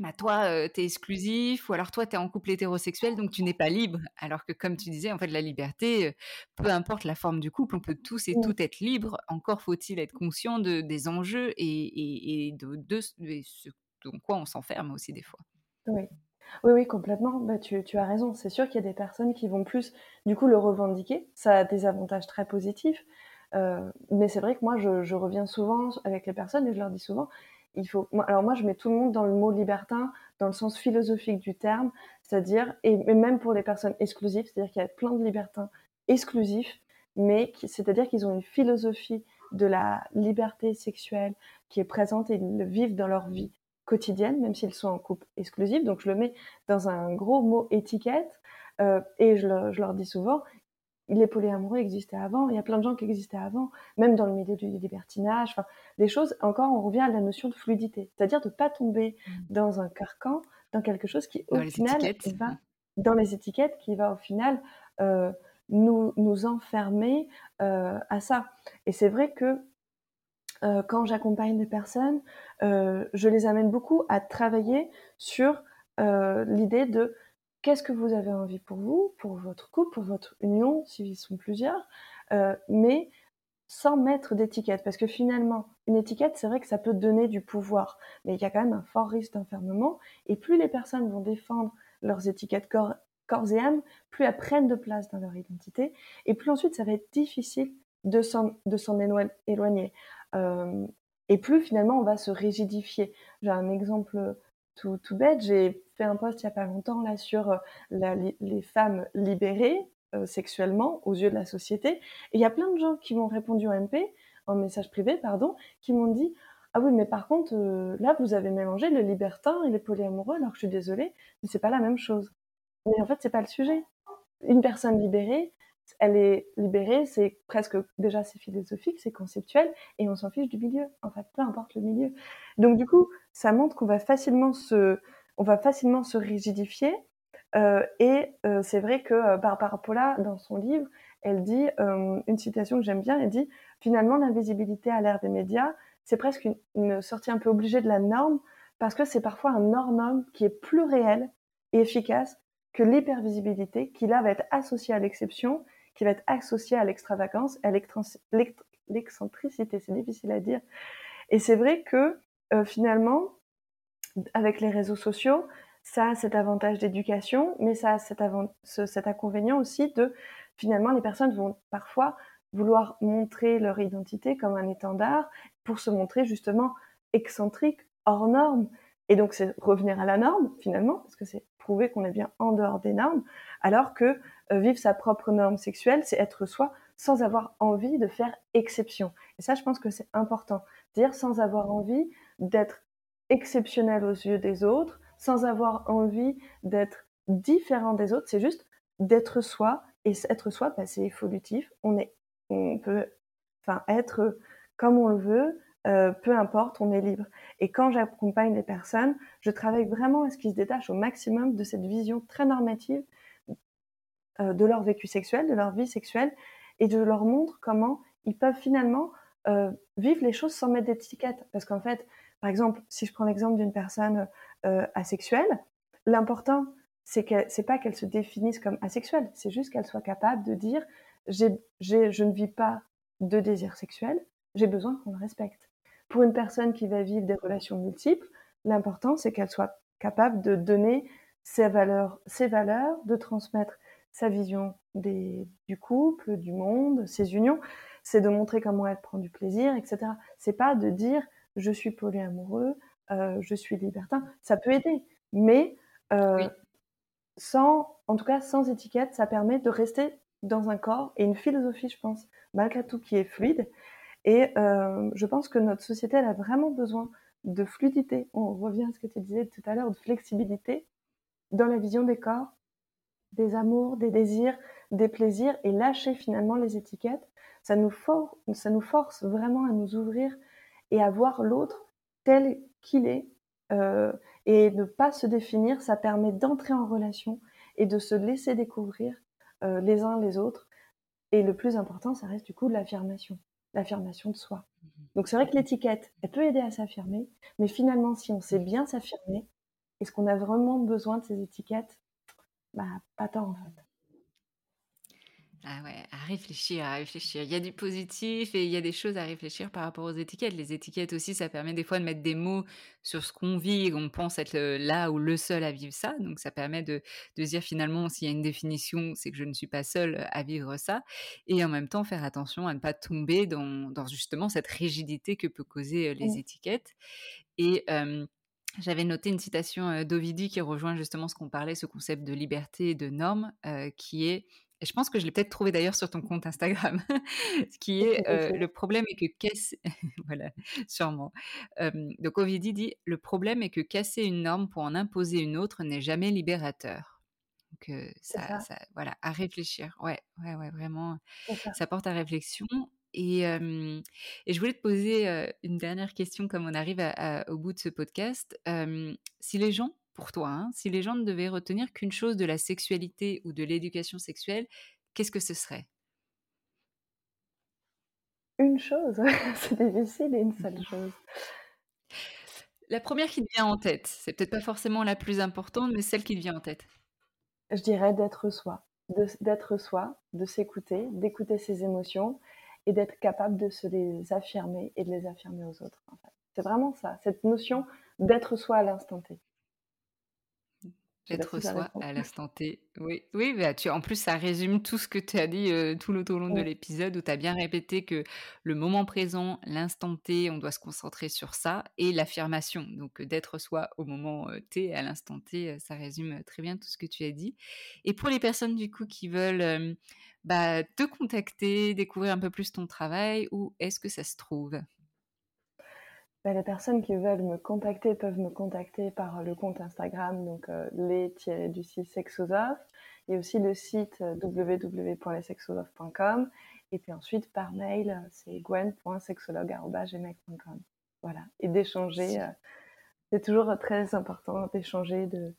bah, toi, heu, tu es exclusif ou alors toi, tu es en couple hétérosexuel, donc tu n'es pas libre. Alors que comme tu disais, en fait, la liberté, peu importe la forme du couple, on peut tous et toutes être libres. Encore faut-il être conscient de des enjeux et et et de de ce dans quoi on s'enferme aussi des fois. Oui. Oui, oui, complètement. Bah, tu tu as raison. C'est sûr qu'il y a des personnes qui vont plus, du coup, le revendiquer. Ça a des avantages très positifs, mais c'est vrai que moi, je je reviens souvent avec les personnes et je leur dis souvent: «Il faut» alors moi, je mets tout le monde dans le mot libertin, dans le sens philosophique du terme, c'est-à-dire et même pour les personnes exclusives, c'est-à-dire qu'il y a plein de libertins exclusifs, mais c'est-à-dire qu'ils ont une philosophie de la liberté sexuelle qui est présente et ils le vivent dans leur vie quotidienne, même s'ils sont en couple exclusif. Donc je le mets dans un gros mot étiquette euh, et je, je, leur dis souvent, les polyamoureux existaient avant, il y a plein de gens qui existaient avant, même dans le milieu du libertinage, enfin, des choses, encore on revient à la notion de fluidité, c'est-à-dire de ne pas tomber mmh. dans un carcan, dans quelque chose qui au dans final va dans les étiquettes, qui va au final euh, nous, nous enfermer euh, à ça. Et c'est vrai que euh, quand j'accompagne des personnes, je les amène beaucoup à travailler sur l'idée de qu'est-ce que vous avez envie pour vous, pour votre couple, pour votre union, s'ils sont plusieurs, euh, mais sans mettre d'étiquette. Parce que finalement, une étiquette, c'est vrai que ça peut donner du pouvoir, mais il y a quand même un fort risque d'enfermement. Et plus les personnes vont défendre leurs étiquettes corps, corps et âme, plus elles prennent de place dans leur identité, et plus ensuite ça va être difficile de s'en éloigner. Euh, et plus finalement on va se rigidifier. J'ai un exemple tout, tout bête, j'ai un post il n'y a pas longtemps là sur la, les femmes libérées euh, sexuellement aux yeux de la société. Et il y a plein de gens qui m'ont répondu en MP, en message privé, pardon, qui m'ont dit ah oui, mais par contre, euh, là, vous avez mélangé le libertin et les polyamoureux, alors que je suis désolée, mais c'est pas la même chose. Mais en fait, c'est pas le sujet. Une personne libérée, elle est libérée, c'est presque déjà c'est philosophique, c'est conceptuel, et on s'en fiche du milieu. En fait, peu importe le milieu. Donc du coup, ça montre qu'on va facilement se, on va facilement se rigidifier. Euh, et euh, c'est vrai que euh, Barbara Pola, dans son livre, elle dit une citation que j'aime bien. Elle dit finalement l'invisibilité à l'ère des médias, c'est presque une, sortie un peu obligée de la norme parce que c'est parfois un hors-norme qui est plus réel et efficace que l'hypervisibilité, qui là va être associée à l'exception, qui va être associée à l'extravagance, à l'excentricité, c'est difficile à dire. Et c'est vrai que finalement, avec les réseaux sociaux, ça a cet avantage d'éducation, mais ça a cet, cet inconvénient aussi de finalement les personnes vont parfois vouloir montrer leur identité comme un étendard pour se montrer justement excentrique, hors norme. Et donc c'est revenir à la norme finalement, parce que c'est prouver qu'on est bien en dehors des normes, alors que euh, vivre sa propre norme sexuelle, c'est être soi sans avoir envie de faire exception. Et ça, je pense que c'est important. Dire sans avoir envie d'être exceptionnel aux yeux des autres, sans avoir envie d'être différent des autres, c'est juste d'être soi. Et être soi, bah, c'est évolutif. On, est, on peut être comme on le veut, euh, peu importe, on est libre. Et quand j'accompagne les personnes, je travaille vraiment à ce qu'ils se détachent au maximum de cette vision très normative euh, de leur vécu sexuel, de leur vie sexuelle, et je leur montre comment ils peuvent finalement euh, vivre les choses sans mettre d'étiquette. Parce qu'en fait, par exemple, si je prends l'exemple d'une personne euh, asexuelle, l'important, c'est que c'est pas qu'elle se définisse comme asexuelle, c'est juste qu'elle soit capable de dire j'ai, j'ai, je ne vis pas de désir sexuel, j'ai besoin qu'on le respecte. Pour une personne qui va vivre des relations multiples, l'important, c'est qu'elle soit capable de donner ses valeurs, ses valeurs, de transmettre sa vision des, du couple, du monde, ses unions. C'est de montrer comment elle prend du plaisir, etc. C'est pas de dire je suis polyamoureux, euh, je suis libertin. Ça peut aider, mais euh, oui. sans, en tout cas, sans étiquette, ça permet de rester dans un corps et une philosophie, je pense, malgré tout, qui est fluide. Et euh, je pense que notre société, elle a vraiment besoin de fluidité. On revient à ce que tu disais tout à l'heure, de flexibilité dans la vision des corps, des amours, des désirs, des plaisirs, et lâcher finalement les étiquettes. Ça nous, for ça nous force vraiment à nous ouvrir et à voir l'autre tel qu'il est. Euh, et ne pas se définir, ça permet d'entrer en relation et de se laisser découvrir euh, les uns les autres. Et le plus important, ça reste du coup l'affirmation, l'affirmation de soi. Donc c'est vrai que l'étiquette, elle peut aider à s'affirmer, mais finalement, si on sait bien s'affirmer, Est-ce qu'on a vraiment besoin de ces étiquettes? Bah, pas tant en fait. Ah ouais, à réfléchir, à réfléchir. Il y a du positif et il y a des choses à réfléchir par rapport aux étiquettes. Les étiquettes aussi, ça permet des fois de mettre des mots sur ce qu'on vit et on pense être là ou le seul à vivre ça. Donc ça permet de, de dire finalement, s'il y a une définition, c'est que je ne suis pas seule à vivre ça. Et en même temps, faire attention à ne pas tomber dans, dans justement cette rigidité que peut causer les étiquettes. Et j'avais noté une citation d'Ovidie qui rejoint justement ce qu'on parlait, ce concept de liberté et de normes, qui est et je pense que je l'ai peut-être trouvé d'ailleurs sur ton compte Instagram, ce qui est le problème est que casser, voilà, sûrement. donc Ovidie dit le problème est que casser une norme pour en imposer une autre n'est jamais libérateur. Donc ça, ça. voilà, à réfléchir. Ouais, ouais, ouais, vraiment, ça. porte à réflexion. Et, et, je voulais te poser une dernière question, comme on arrive au bout de ce podcast. si les gens pour toi, hein, si les gens ne devaient retenir qu'une chose de la sexualité ou de l'éducation sexuelle, qu'est-ce que ce serait? Une chose, c'est difficile, une seule chose. La première qui te vient en tête, c'est peut-être pas forcément la plus importante, mais celle qui te vient en tête. Je dirais d'être soi, d'être soi, de s'écouter, d'écouter ses émotions et d'être capable de se les affirmer et de les affirmer aux autres. C'est vraiment ça, cette notion d'être soi à l'instant T. Être soi à l'instant T. Oui, oui bah, tu, en plus, ça résume tout ce que tu as dit tout le long de l'épisode où tu as bien répété que le moment présent, l'instant T, on doit se concentrer sur ça et l'affirmation. Donc, d'être soi au moment T, à l'instant T, ça résume très bien tout ce que tu as dit. Et pour les personnes, du coup, qui veulent bah, te contacter, découvrir un peu plus ton travail, où est-ce que ça se trouve? Bah, les personnes qui veulent me contacter peuvent me contacter par le compte Instagram, donc euh, les-du-6 sexosoph, et aussi le site euh, www.lesexosoph.com, et puis ensuite par mail, c'est gwen.sexologue.gmail.com. Voilà, et d'échanger, euh, c'est toujours très important d'échanger, de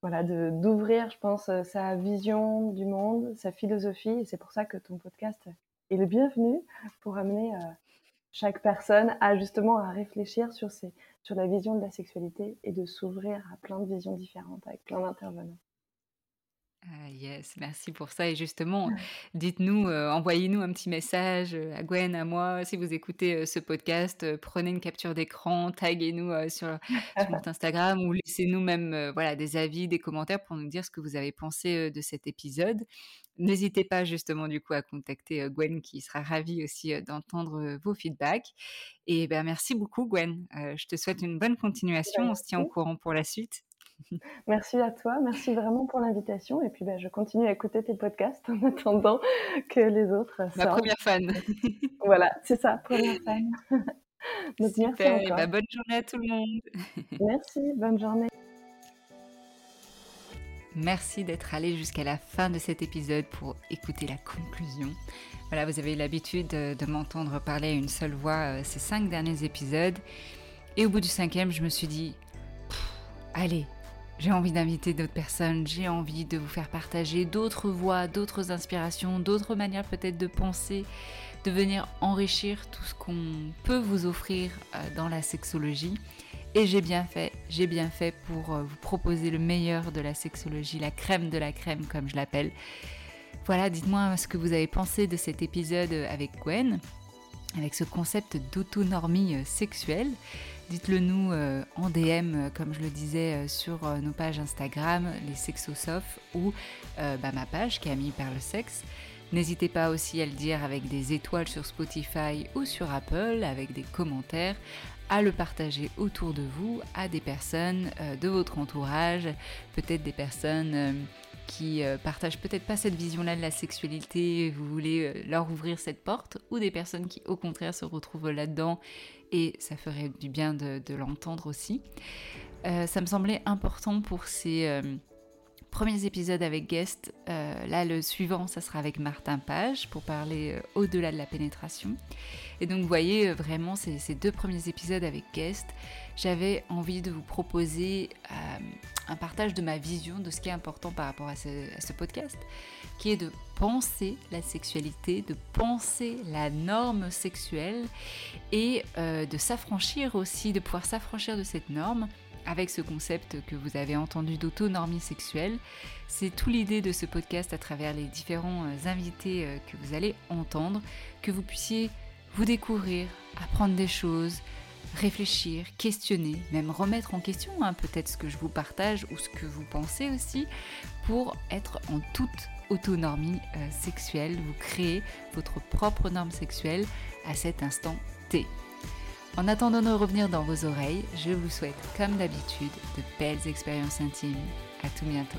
voilà, d'ouvrir, je pense, sa vision du monde, sa philosophie, et c'est pour ça que ton podcast est le bienvenu pour amener chaque personne a justement à réfléchir sur, sur la vision de la sexualité et de s'ouvrir à plein de visions différentes avec plein d'intervenants. Ah, yes, merci pour ça. Et justement, dites-nous, euh, envoyez-nous un petit message euh, à Gwen, à moi, si vous écoutez euh, ce podcast, prenez une capture d'écran, taguez-nous sur, sur, notre Instagram ou laissez-nous même voilà, des avis, des commentaires pour nous dire ce que vous avez pensé de cet épisode. N'hésitez pas justement du coup à contacter Gwen qui sera ravie aussi d'entendre vos feedbacks. Et ben merci beaucoup Gwen. je te souhaite une bonne continuation. On se tient au courant pour la suite. Merci à toi, merci vraiment pour l'invitation. Et puis ben, je continue à écouter tes podcasts en attendant que les autres. Ma première fan. voilà, c'est ça, première fan. Donc, merci encore. Bah, bonne journée à tout le monde. merci, bonne journée. Merci d'être allé jusqu'à la fin de cet épisode pour écouter la conclusion. Voilà, vous avez l'habitude de, m'entendre parler à une seule voix euh, ces cinq derniers épisodes. Et au bout du cinquième, je me suis dit, allez, j'ai envie d'inviter d'autres personnes, j'ai envie de vous faire partager d'autres voix, d'autres inspirations, d'autres manières peut-être de penser, de venir enrichir tout ce qu'on peut vous offrir euh, dans la sexologie. Et j'ai bien fait, j'ai bien fait pour euh, vous proposer le meilleur de la sexologie, la crème de la crème comme je l'appelle. Voilà, dites-moi ce que vous avez pensé de cet épisode avec Gwen, avec ce concept d'autonomie euh, sexuelle. Dites-le nous euh, en DM, comme je le disais, sur nos pages Instagram, les Sexosoph, ou bah, ma page, Camille par le sexe. N'hésitez pas aussi à le dire avec des étoiles sur Spotify ou sur Apple, avec des commentaires, à le partager autour de vous, à des personnes euh, de votre entourage, peut-être des personnes euh, qui euh, partagent peut-être pas cette vision-là de la sexualité, vous voulez leur ouvrir cette porte, ou des personnes qui au contraire se retrouvent là-dedans et ça ferait du bien de, l'entendre aussi. ça me semblait important pour ces premiers épisodes avec guest. là, le suivant, ça sera avec Martin Page pour parler au-delà de la pénétration. Et donc vous voyez euh, vraiment ces, deux premiers épisodes avec Guest, j'avais envie de vous proposer euh, un partage de ma vision de ce qui est important par rapport à ce, podcast, qui est de penser la sexualité, de penser la norme sexuelle et euh, de s'affranchir aussi, de pouvoir s'affranchir de cette norme avec ce concept que vous avez entendu d'autonomie sexuelle. C'est tout l'idée de ce podcast à travers les différents euh, invités euh, que vous allez entendre, que vous puissiez vous découvrir, apprendre des choses, réfléchir, questionner, même remettre en question hein, peut-être ce que je vous partage ou ce que vous pensez aussi, pour être en toute autonomie euh, sexuelle, vous créez votre propre norme sexuelle à cet instant T. En attendant de revenir dans vos oreilles, je vous souhaite comme d'habitude de belles expériences intimes. À tout bientôt.